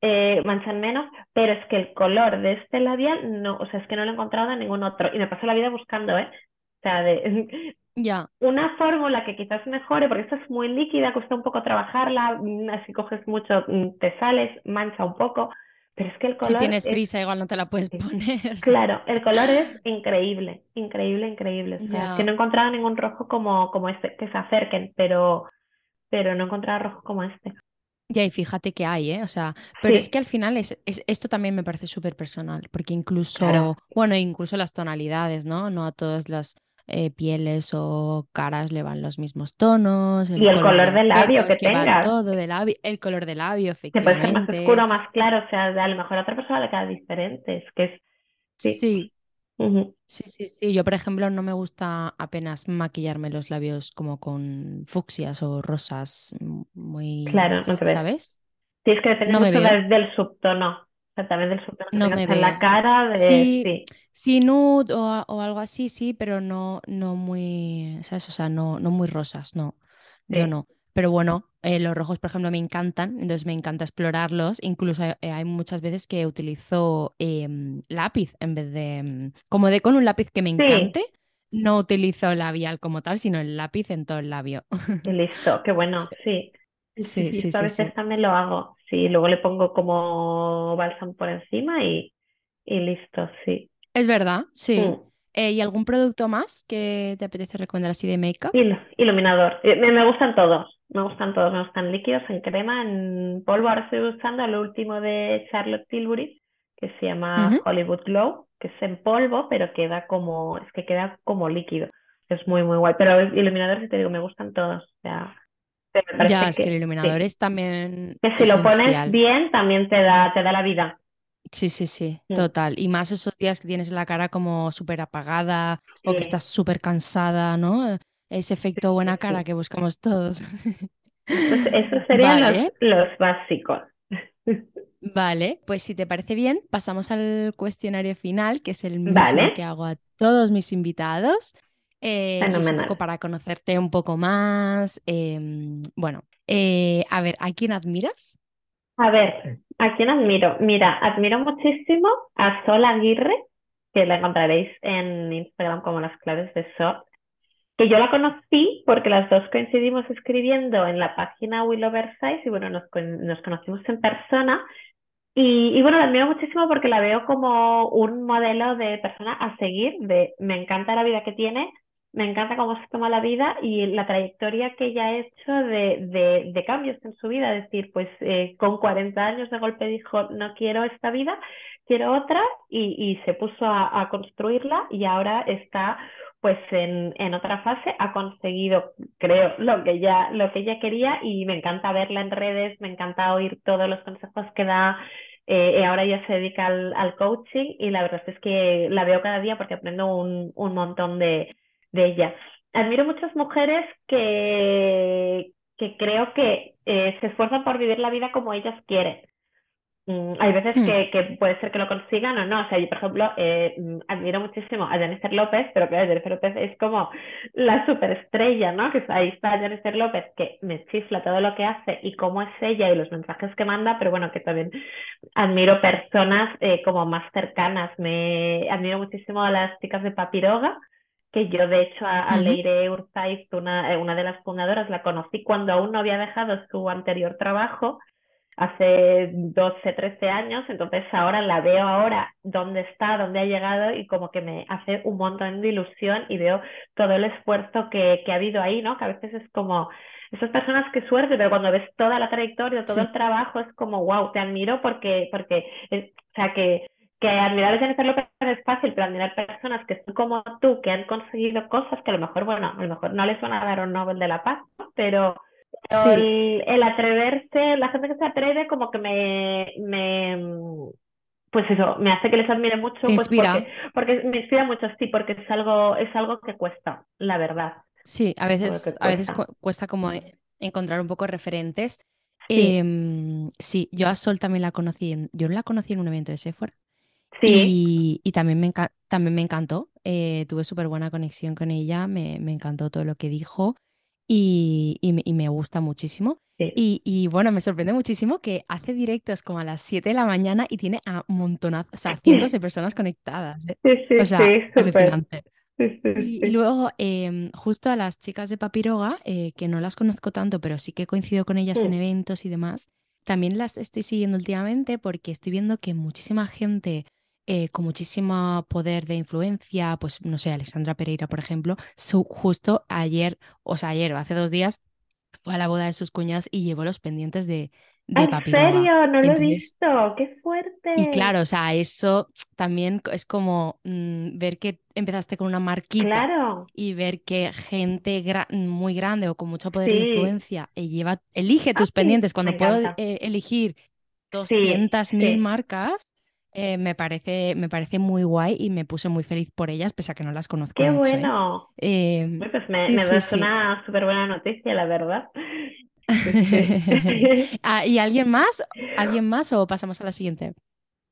eh, manchan menos, pero es que el color de este labial, no, o sea, es que no lo he encontrado en ningún otro. Y me paso la vida buscando, ¿eh? O sea, de, Ya. una fórmula que quizás mejore, porque esta es muy líquida, cuesta un poco trabajarla, mm, así coges mucho, mm, te sales, mancha un poco, pero es que el Si color tienes es, prisa, igual no te la puedes poner. claro, el color es increíble, increíble, increíble. O sea, es que no he encontrado ningún rojo como, como este, que se acerquen, pero, pero no he encontrado rojo como este. Ya, y fíjate que hay, ¿eh? O sea, pero es que al final es, es- esto también me parece súper personal, porque claro. incluso, bueno, incluso las tonalidades, ¿no? No a todas las eh, pieles o caras le van los mismos tonos, Y el el color color de de labio que que tengas, todo de labio, el color de labio, que puede ser más efectivamente. oscuro, más claro, o sea, a lo mejor a otra persona le queda diferente, es que es, sí. Sí, sí, sí, sí. Yo, por ejemplo, no me gusta apenas maquillarme los labios como con fucsias o rosas mm, muy, Claro, no te. ¿sabes? Sí, es que depende No mucho del, del subtono, sea, también del que No me en la cara, de, Sí, sí, sí, nude o, a- o algo así, sí, pero no, no muy, ¿sabes? O sea, no, no muy rosas, no. Yo no. Pero bueno, eh, los rojos, por ejemplo, me encantan, entonces me encanta explorarlos. Incluso hay, hay muchas veces que utilizo em, lápiz en vez de, em, como de con un lápiz que me encante, no utilizo labial como tal, sino el lápiz en todo el labio. y listo, qué [laughs] bueno, sí. Sí, sí, Sí, a veces también lo hago. Sí, luego le pongo como bálsamo por encima y, y listo, sí. Es verdad, sí. Mm. Eh, ¿y algún producto más que te apetece recomendar así de make-up? Il- iluminador. Eh, Me, me gustan todos, me gustan todos, me gustan líquidos, en crema, en polvo. Ahora estoy usando el último de Charlotte Tilbury, que se llama. Hollywood Glow, que es en polvo, pero queda como, es que queda como líquido. Es muy, muy guay. Pero iluminadores, te digo, me gustan todos. O sea, me Ya, es que el iluminador sí. es también Que si lo pones bien, también te da, te da la vida. Sí, sí, sí, Mm. total. Y más esos días que tienes la cara como súper apagada o que estás súper cansada, ¿no? Ese efecto buena cara que buscamos todos. Esos serían los, los básicos. vale. Pues si te parece bien, pasamos al cuestionario final, que es el mismo Vale, que hago a todos mis invitados. Eh, es un poco para conocerte un poco más. em, bueno, eh, a ver, ¿a quién admiras? A ver, ¿a quién admiro? Mira, admiro muchísimo a Sol Aguirre, que la encontraréis en Instagram como las claves de Sol, que yo la conocí porque las dos coincidimos escribiendo en la página Will Oversize y bueno, nos conocimos en persona y, y bueno, la admiro muchísimo porque la veo como un modelo de persona a seguir, de me encanta la vida que tiene, me encanta cómo se toma la vida y la trayectoria que ella ha hecho de, cambios en su vida. Es decir, pues eh, con 40 años de golpe dijo, no quiero esta vida, quiero otra y, se puso a, construirla y ahora está pues en, otra fase, ha conseguido, creo, lo que ella, lo que ella quería y me encanta verla en redes, me encanta oír todos los consejos que da. Eh, ahora ella se dedica al, coaching y la verdad es que la veo cada día porque aprendo un montón de, de ella. Admiro muchas mujeres que, que creo que eh, se esfuerzan por vivir la vida como ellas quieren. Mm, hay veces Hmm, que, que puede ser que lo consigan o no. O sea, yo, por ejemplo, eh, mm, admiro muchísimo a Jennifer López, pero claro, Jennifer López es como la superestrella, ¿no? Que ahí está Jennifer López, que me chifla todo lo que hace y cómo es ella y los mensajes que manda, pero bueno, que también admiro personas eh, como más cercanas. Me admiro muchísimo a las chicas de Papiroga, que yo de hecho a, a. Leire Urzaiz, una, eh, una de las fundadoras, la conocí cuando aún no había dejado su anterior trabajo hace 12, 13 años, entonces ahora la veo ahora dónde está, dónde ha llegado y como que me hace un montón de ilusión y veo todo el esfuerzo que, que ha habido ahí, ¿no? Que a veces es como, esas personas qué suerte, pero cuando ves toda la trayectoria, todo Sí, el trabajo, es como, wow, te admiro porque, porque, eh, o sea, que, que admirar a Jennifer López es fácil, pero admirar personas que son como tú, que han conseguido cosas que a lo mejor, bueno, a lo mejor no les van a dar un Nobel de la Paz. Pero pero sí, el, el atreverse, la gente que se atreve como que me, me, pues eso, me hace que les admire mucho, pues inspira. porque, porque me inspira mucho, sí, porque es algo, es algo que cuesta, la verdad, Sí, a veces, a veces cuesta. cu- cuesta como e- encontrar un poco referentes. Sí. Em, sí, yo a Sol también la conocí, en- yo la conocí en un evento de Sephora Sí, y, y también me, también me encantó, eh, tuve súper buena conexión con ella, me, me encantó todo lo que dijo y, y me, y me gusta muchísimo. sí. Y, y bueno, me sorprende muchísimo que hace directos como a las 7 de la mañana y tiene a montonazo, o sea, cientos de personas conectadas, ¿eh? Sí, sí, O sea, alucinante. Y, luego, em, justo a las chicas de Papiroga, eh, que no las conozco tanto, pero sí que coincido con ellas en Mm, eventos y demás, también las estoy siguiendo últimamente porque estoy viendo que muchísima gente eh, con muchísimo poder de influencia, pues no sé, Alexandra Pereira, por ejemplo, su- justo ayer, o sea, ayer o hace dos días, fue a la boda de sus cuñas y llevó los pendientes de, de ¿En serio? No lo he visto. ¡Qué y fuerte! claro, o sea, eso también es como mm, ver que empezaste con una marquita Claro. y ver que gente gra- muy grande o con mucho poder de influencia eh, lleva, elige tus pendientes cuando puedo eh, elegir Sí, 200.000 sí. marcas, eh, me parece, me parece muy guay y me puse muy feliz por ellas, pese a que no las conozco ¡Qué mucho, ¿eh? bueno! Uy, Pues me, sí, me sí, das sí. una súper buena noticia, la verdad. [laughs] Ah, ¿Y alguien más? ¿Alguien más o pasamos a la siguiente?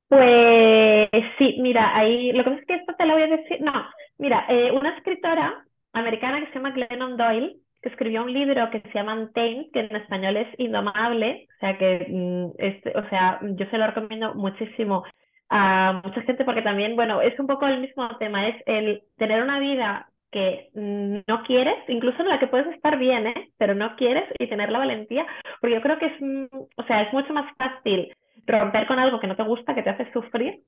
Pues sí, mira, ahí lo que pasa es que esto te lo voy a decir. No, mira, eh, una escritora americana que se llama Glennon Doyle, que escribió un libro que se llama Untamed, que en español es Indomable, o sea que mm, este, o sea, yo se lo recomiendo muchísimo a mucha gente porque también, bueno, es un poco el mismo tema, es el tener una vida que no quieres, incluso en la que puedes estar bien, ¿eh? Pero no quieres y tener la valentía, porque yo creo que es, o sea, es mucho más fácil romper con algo que no te gusta, que te hace sufrir,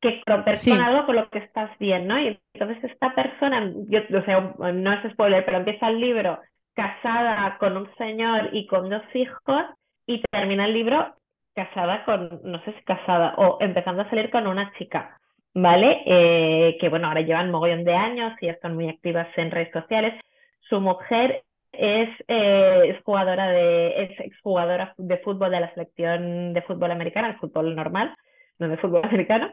que romper con algo con lo que estás bien, ¿no? Y entonces esta persona, yo, o sea, no es spoiler, pero empieza el libro casada con un señor y con dos hijos y termina el libro casada con, no sé si casada, o empezando a salir con una chica, ¿vale? Eh, que bueno, ahora llevan mogollón de años y están muy activas en redes sociales. Su mujer es, eh, jugadora de, es exjugadora de fútbol de la selección de fútbol americana, el fútbol normal, no de fútbol [laughs] americano.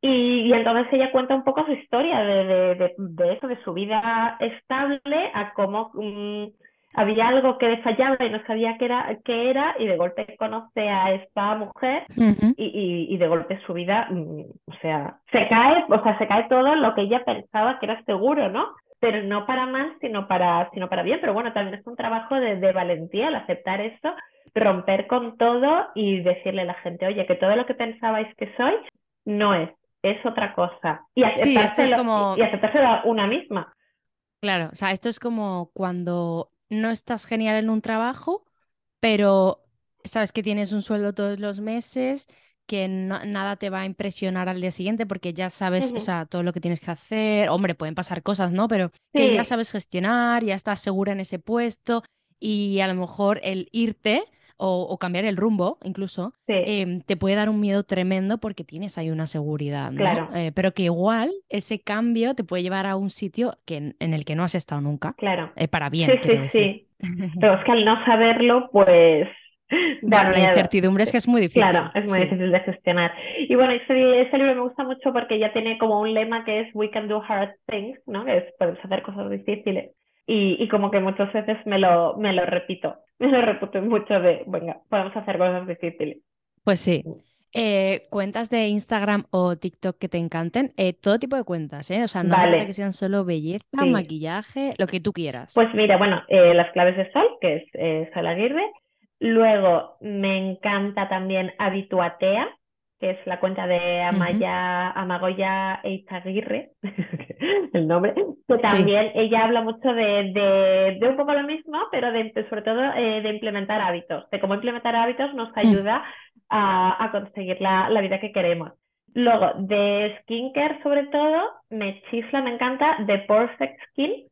Y, entonces ella cuenta un poco su historia de, de, de, de eso, de su vida estable, a cómo mm, había algo que le fallaba y no sabía qué era, qué era, y de golpe conoce a esta mujer y, y, y de golpe su vida, mm, o sea, se cae, o sea, se cae todo lo que ella pensaba que era seguro, ¿no? Pero no para mal, sino para, sino para bien. Pero bueno, también es un trabajo de, de valentía el aceptar esto, romper con todo y decirle a la gente, oye, que todo lo que pensabais que soy no es, es otra cosa. Y Sí, esto es como, y aceptárselo a una misma. claro, o sea, esto es como cuando no estás genial en un trabajo, pero sabes que tienes un sueldo todos los meses, que no- nada te va a impresionar al día siguiente porque ya sabes, o sea, todo lo que tienes que hacer. Hombre, pueden pasar cosas, ¿no? Pero que ya sabes gestionar, ya estás segura en ese puesto y a lo mejor el irte o, o cambiar el rumbo, incluso, sí, em, te puede dar un miedo tremendo porque tienes ahí una seguridad, ¿no? claro, Eh, pero que igual ese cambio te puede llevar a un sitio que, en en el que no has estado nunca, claro. eh, para Sí, bien, sí, decir. sí. [laughs] Pero es que al no saberlo, pues [laughs] Bueno, la incertidumbre es que es muy Claro, difícil, es muy sí. difícil de gestionar. Y bueno, ese, ese libro me gusta mucho porque ya tiene como un lema que es We can do hard things, ¿no? Que es podemos hacer cosas difíciles. Y, y como que muchas veces me lo, me lo repito, [laughs] me lo repito mucho de, venga, podemos hacer cosas difíciles. Pues sí. Eh, cuentas de Instagram o TikTok que te encanten, eh, todo tipo de cuentas, ¿eh? O sea, no falta que Vale, sean solo belleza, sí. maquillaje, lo que tú quieras. Pues mira, bueno, eh, Las claves de Sol, que es Sol Aguirre. Luego me encanta también Habituatea, que es la cuenta de Amaya, Amagoya Eizaguirre, [laughs] el nombre, que Sí, también ella habla mucho de, de, de un poco lo mismo, pero de, sobre todo eh, de implementar hábitos, de cómo implementar hábitos nos Mm, ayuda a, a conseguir la, la vida que queremos. Luego, de skincare sobre todo, me chifla, me encanta The Perfect Skin,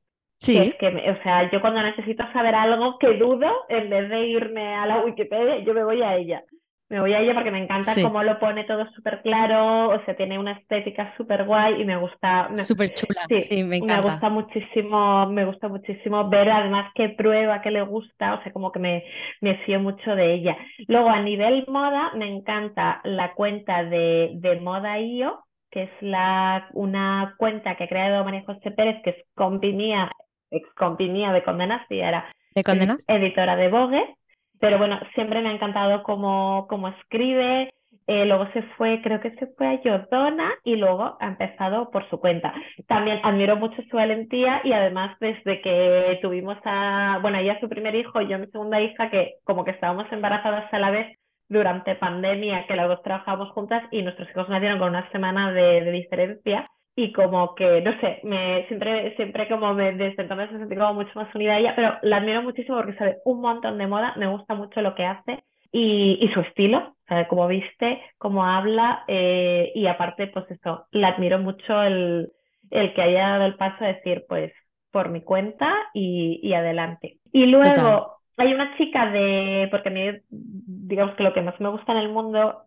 que es sí, que, me- o sea, yo cuando necesito saber algo que dudo, en vez de irme a la Wikipedia, yo me voy a ella. Me voy a ella porque me encanta sí, cómo lo pone todo súper claro, o sea, tiene una estética súper guay y me gusta, me- súper chula, sí, sí, me me encanta. gusta muchísimo, me gusta muchísimo ver además qué prueba, qué le gusta, o sea, como que me, me fío mucho de ella. Luego, a nivel moda, me encanta la cuenta de, de Moda.io, que es la, una cuenta que ha creado María José Pérez, que es compi mía, ex compi mía de Condenas, y era ¿Te edi- condenas? editora de Vogue. Pero bueno, siempre me ha encantado cómo, cómo escribe. Eh, luego se fue, creo que se fue a Yodona y luego ha empezado por su cuenta. También admiro mucho su valentía y además desde que tuvimos a, bueno, ella su primer hijo y yo mi segunda hija, que como que estábamos embarazadas a la vez durante pandemia, que las dos trabajamos juntas y nuestros hijos nacieron con una semana de diferencia y como que, no sé, me siempre, siempre como me, desde entonces me sentí como mucho más unida a ella, pero la admiro muchísimo porque sabe un montón de moda, me gusta mucho lo que hace y, y su estilo, sabe cómo viste, cómo habla eh, y aparte, pues eso, la admiro mucho el, el que haya dado el paso a decir, pues, por mi cuenta y, y adelante. Y luego hay una chica de, porque a mí, digamos que lo que más me gusta en el mundo,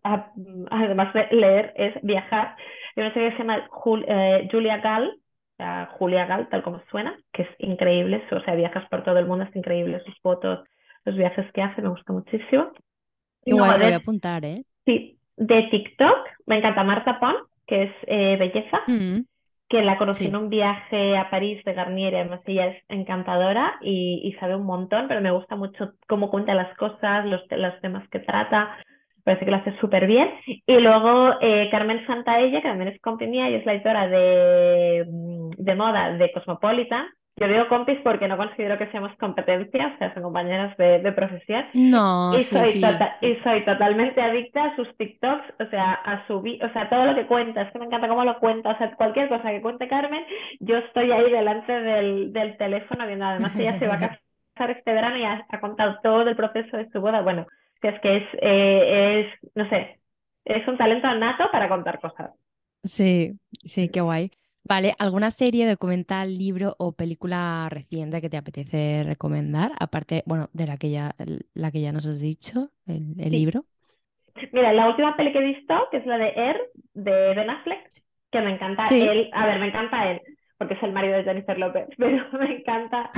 además de leer, es viajar. Hay una chica que se llama eh, Julia Gall, Julia Gall, tal como suena, que es increíble, o sea, viajas por todo el mundo, es increíble sus fotos, los viajes que hace, me gusta muchísimo. Igual voy a apuntar, ¿eh? Sí, de TikTok, me encanta Marta Pon, que es eh, belleza. Mm que la conocí en un viaje a París de Garnier y además ella es encantadora y, sabe un montón, pero me gusta mucho cómo cuenta las cosas, los, los temas que trata, parece que lo hace súper bien. Y luego eh, Carmen Santaella, que también es compañía y es la editora de, de moda de Cosmopolitan, yo digo compis porque no considero que seamos competencia, o sea, son compañeras de, de profesión. No, y sí, soy sí. Tota-, y soy totalmente adicta a sus TikToks, o sea, a su o sea, todo lo que cuenta, es que me encanta cómo lo cuenta, o sea, cualquier cosa que cuente Carmen, yo estoy ahí delante del, del teléfono viendo, además ella se va a [laughs] casar este verano y ha, contado todo el proceso de su boda, bueno, que es que es, eh, es, no sé, es un talento nato para contar cosas. Sí, sí, qué guay. Vale, ¿alguna serie, documental, libro o película reciente que te apetece recomendar? Aparte, bueno, de la que ya, la que ya nos has dicho, el, libro. Mira, la última peli que he visto, que es la de Air, de Ben Affleck, que me encanta él, a ver, me encanta él, porque es el marido de Jennifer López, [laughs] pero me encanta,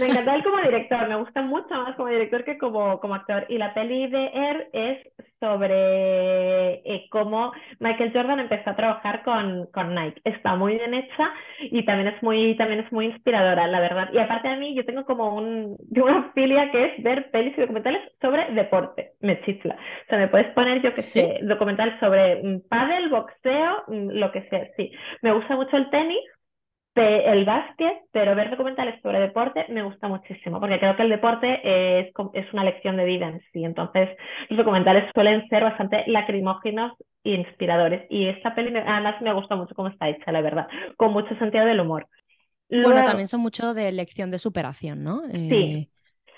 me encanta él como director, me gusta mucho más como director que como, como actor. Y la peli de Air es sobre eh, cómo Michael Jordan empezó a trabajar con, con, Nike. Está muy bien hecha y también es muy, también es muy inspiradora, la verdad. Y aparte de mí, yo tengo como un, una filia que es ver pelis y documentales sobre deporte. Me chifla. O sea, me puedes poner, yo que sé, documental sobre mm, pádel, boxeo, mm, lo que sea. Sí, me gusta mucho el tenis el básquet, pero ver documentales sobre deporte me gusta muchísimo, porque creo que el deporte es, es una lección de vida en sí. Entonces, los documentales suelen ser bastante lacrimógenos e inspiradores. Y esta peli además me gusta mucho cómo está hecha, la verdad, con mucho sentido del humor. bueno, también son mucho de lección de superación, ¿no? sí. Eh,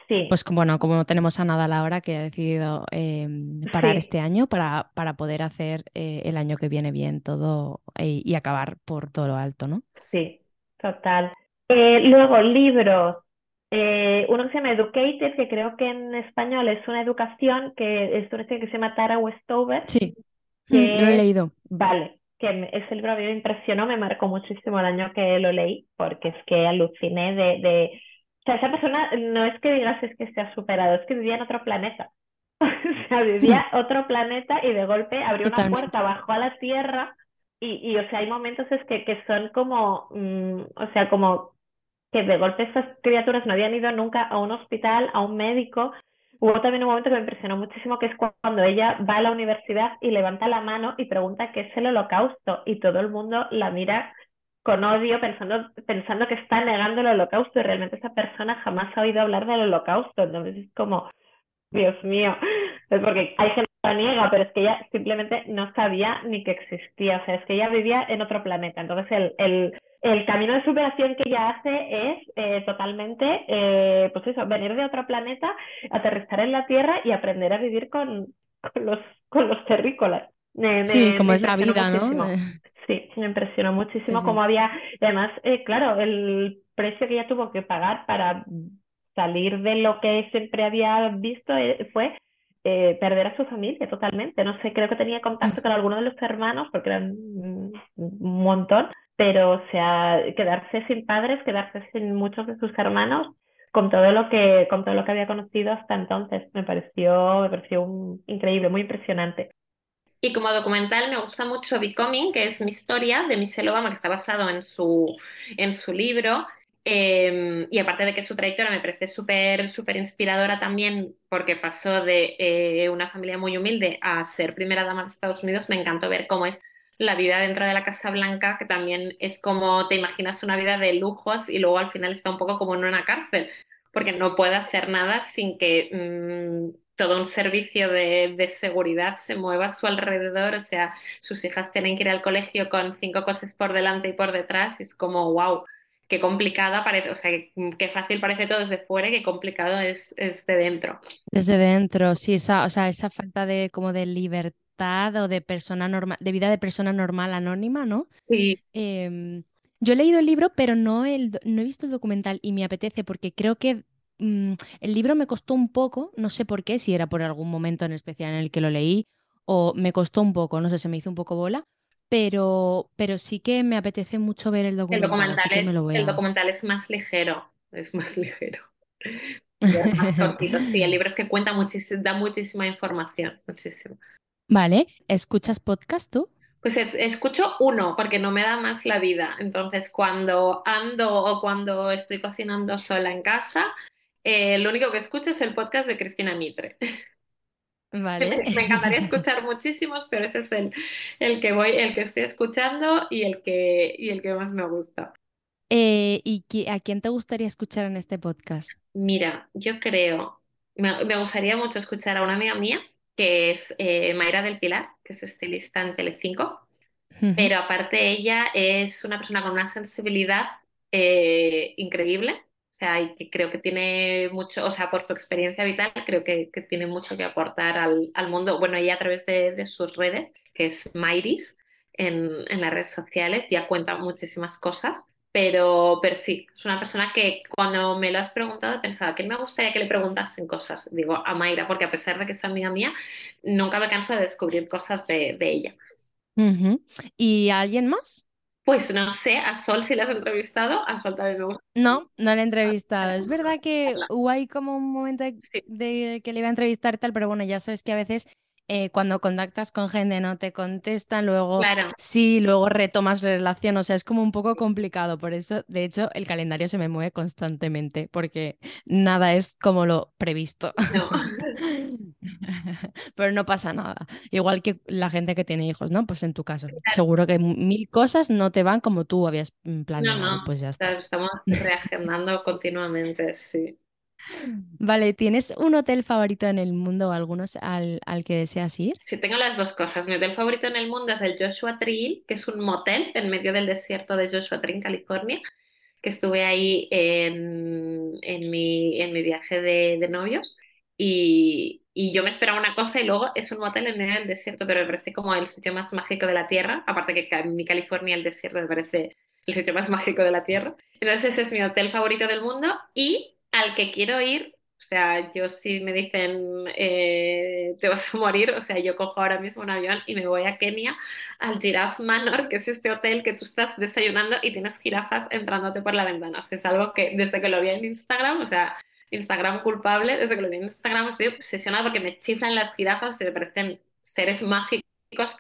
sí. Pues bueno, como tenemos a Nadal ahora que ha decidido em, parar este año para, para poder hacer eh, el año que viene bien todo eh, y acabar por todo lo alto, ¿no? Sí, Total. Eh, luego, libros. Eh, uno que se llama Educated, que creo que en español es una educación, que es una que se llama Tara Westover. Sí, mm, lo he leído. Vale, que ese libro a mí me impresionó, me marcó muchísimo el año que lo leí, porque es que aluciné de, de... O sea, esa persona no es que digas es que se ha superado, es que vivía en otro planeta. [laughs] o sea, vivía mm. otro planeta y de golpe abrió una puerta, bajó a la Tierra y, y, o sea, hay momentos es que, que son como, mm, o sea, como que de golpe estas criaturas no habían ido nunca a un hospital, a un médico. Hubo también un momento que me impresionó muchísimo, que es cuando ella va a la universidad y levanta la mano y pregunta qué es el holocausto, y todo el mundo la mira con odio, pensando, pensando que está negando el holocausto, y realmente esa persona jamás ha oído hablar del holocausto. Entonces es como, Dios mío, es porque hay gente lo niega, pero es que ella simplemente no sabía ni que existía, o sea, es que ella vivía en otro planeta. Entonces, el, el, el camino de superación que ella hace es eh, totalmente, eh, pues eso, venir de otro planeta, aterrizar en la Tierra y aprender a vivir con, con los, con los terrícolas. sí, como es la vida, ¿no? Sí, me impresionó muchísimo cómo había, además, eh, claro, el precio que ella tuvo que pagar para salir de lo que siempre había visto eh, fue eh, perder a su familia totalmente. No sé, creo que tenía contacto con alguno de los hermanos, porque eran un montón, pero o sea, quedarse sin padres, quedarse sin muchos de sus hermanos, con todo lo que, con todo lo que había conocido hasta entonces, me pareció, me pareció increíble, muy impresionante. Y como documental me gusta mucho Becoming, que es mi historia de Michelle Obama, que está basado en su, en su libro, Em, y aparte de que su trayectoria me parece súper, súper inspiradora también, porque pasó de eh, una familia muy humilde a ser primera dama de Estados Unidos, me encantó ver cómo es la vida dentro de la Casa Blanca, que también es como te imaginas una vida de lujos y luego al final está un poco como en una cárcel, porque no puede hacer nada sin que mm, todo un servicio de, de, seguridad se mueva a su alrededor, o sea, sus hijas tienen que ir al colegio con cinco coches por delante y por detrás, y es como, wow qué complicada parece, o sea, qué fácil parece todo desde fuera y qué complicado es, es de dentro. Desde dentro, sí, esa, o sea, esa falta de como de libertad o de persona normal, de vida de persona normal anónima, ¿no? Sí. Em, yo he leído el libro, pero no, el, no he visto el documental y me apetece porque creo que mm, el libro me costó un poco, no sé por qué, si era por algún momento en especial en el que lo leí o me costó un poco, no sé, se me hizo un poco bola, pero, pero sí que me apetece mucho ver el documental. El documental, es, el documental es más ligero, es más [laughs] ligero. [laughs] Es más cortito, sí, el libro es que cuenta muchísimo, da muchísima información, muchísimo. Vale, ¿escuchas podcast tú? Pues escucho uno, porque no me da más la vida. Entonces, cuando ando o cuando estoy cocinando sola en casa, eh, lo único que escucho es el podcast de Cristina Mitre. [laughs] Vale. [laughs] Me encantaría [laughs] escuchar muchísimos, pero ese es el, el que voy, el que estoy escuchando y el que, y el que más me gusta. Eh, ¿Y a quién te gustaría escuchar en este podcast? Mira, yo creo, me, me gustaría mucho escuchar a una amiga mía, que es eh, Mayra del Pilar, que es estilista en Telecinco, pero aparte ella es una persona con una sensibilidad eh, increíble o sea, y que creo que tiene mucho, o sea, por su experiencia vital, creo que, tiene mucho que aportar al, al, mundo. Bueno, ella a través de, de sus redes, que es Mairis, en, en, las redes sociales, ya cuenta muchísimas cosas. Pero, pero sí, es una persona que cuando me lo has preguntado he pensado que me gustaría que le preguntasen cosas, digo, a Mayra, porque a pesar de que es amiga mía, nunca me canso de descubrir cosas de, de ella. Uh -huh. ¿Y a alguien más? Pues no sé, a Sol si la has entrevistado, a Sol también me gusta. No, no la he entrevistado. Es verdad que hubo ahí como un momento de, Sí. de que le iba a entrevistar y tal, pero bueno, ya sabes que a veces eh, cuando contactas con gente no te contestan, luego Claro, sí, luego retomas relación, o sea, es como un poco complicado. Por eso, de hecho, el calendario se me mueve constantemente, porque nada es como lo previsto. no. [laughs] Pero no pasa nada. Igual que la gente que tiene hijos, ¿no? Pues en tu caso, seguro que mil cosas no te van como tú habías mm, No, planeado, no, pues ya está. estamos reagendando continuamente, sí. Vale, ¿tienes un hotel favorito en el mundo o algunos al, al que deseas ir? Sí, tengo las dos cosas. Mi hotel favorito en el mundo es el Joshua Tree, que es un motel en medio del desierto de Joshua Tree, en California, que estuve ahí en, en mi, en mi viaje de, de novios. Y, y yo me esperaba una cosa y luego es un motel en medio del desierto, pero me parece como el sitio más mágico de la Tierra. Aparte que en mi California el desierto me parece el sitio más [laughs] mágico de la Tierra. Entonces ese es mi hotel favorito del mundo y al que quiero ir, o sea, yo si me dicen eh, te vas a morir, o sea, yo cojo ahora mismo un avión y me voy a Kenia, al Giraffe Manor, que es este hotel que tú estás desayunando y tienes jirafas entrándote por la ventana. O sea, es algo que desde que lo vi en Instagram, o sea, Instagram culpable, desde que lo vi en Instagram estoy obsesionada porque me chiflan las jirafas, se me parecen seres mágicos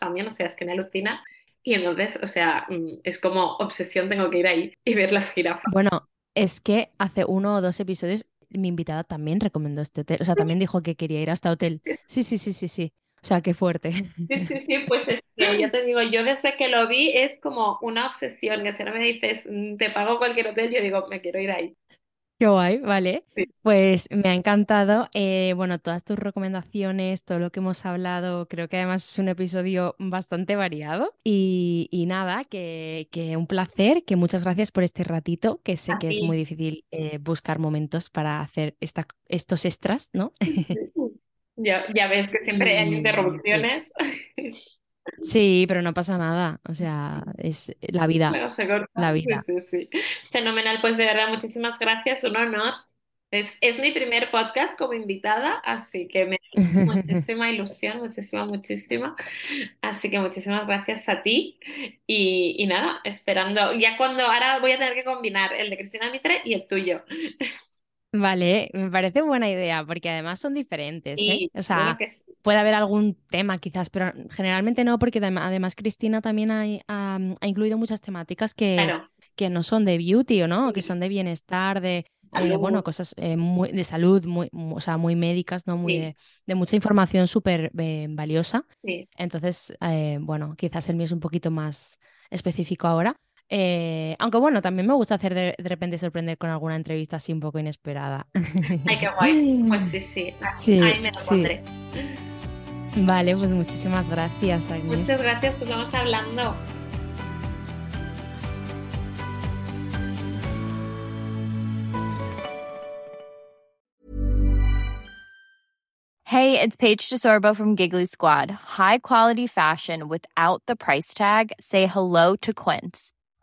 también, o sea, es que me alucina. Y entonces, o sea, mm, es como obsesión, tengo que ir ahí y ver las jirafas. Bueno, es que hace uno o dos episodios mi invitada también recomendó este hotel, o sea, también dijo que quería ir a este hotel. Sí, sí, sí, sí, sí. O sea, qué fuerte. Sí, sí, sí, pues es que ya te digo, yo desde que lo vi es como una obsesión, que si no me dices, mm, te pago cualquier hotel, yo digo, me quiero ir ahí. Qué guay, vale. Sí. Pues me ha encantado. eh, bueno, todas tus recomendaciones, todo lo que hemos hablado, creo que además es un episodio bastante variado. Y, y nada, que, que un placer, que muchas gracias por este ratito, que sé A que es muy difícil eh, buscar momentos para hacer esta, estos extras, ¿no? Ya, ya ves que siempre hay [laughs] interrupciones. [laughs] Sí, pero no pasa nada. O sea, es la vida, Luego se corta. la Sí, vida. sí, sí. Fenomenal, pues de verdad, muchísimas gracias, un honor. Es, es mi primer podcast como invitada, así que me [laughs] hace muchísima ilusión, muchísima, muchísima. Así que muchísimas gracias a ti. Y, y nada, esperando. Ya cuando ahora voy a tener que combinar el de Cristina Mitre y el tuyo. Vale, me parece buena idea, porque además son diferentes, ¿eh? Y O sea, que sí. puede haber algún tema quizás, pero generalmente no, porque adem- además Cristina también ha, ha- ha incluido muchas temáticas que, Claro, que no son de beauty o no, que son de bienestar, de eh, bueno, cosas eh, muy, de salud, muy, o sea, muy médicas, ¿no? Muy de, mucha información súper eh, valiosa. Entonces, bueno, quizás el mío es un poquito más específico ahora. Aunque bueno, también me gusta hacer de, repente sorprender con alguna entrevista así un poco inesperada. Ay, qué [laughs] guay. Pues sí, sí. sí Ahí me lo pondré. Vale, pues muchísimas gracias, Agnes. Muchas gracias, pues vamos hablando. Hey, it's Paige DeSorbo from Giggly Squad. High quality fashion without the price tag. Say hello to Quince.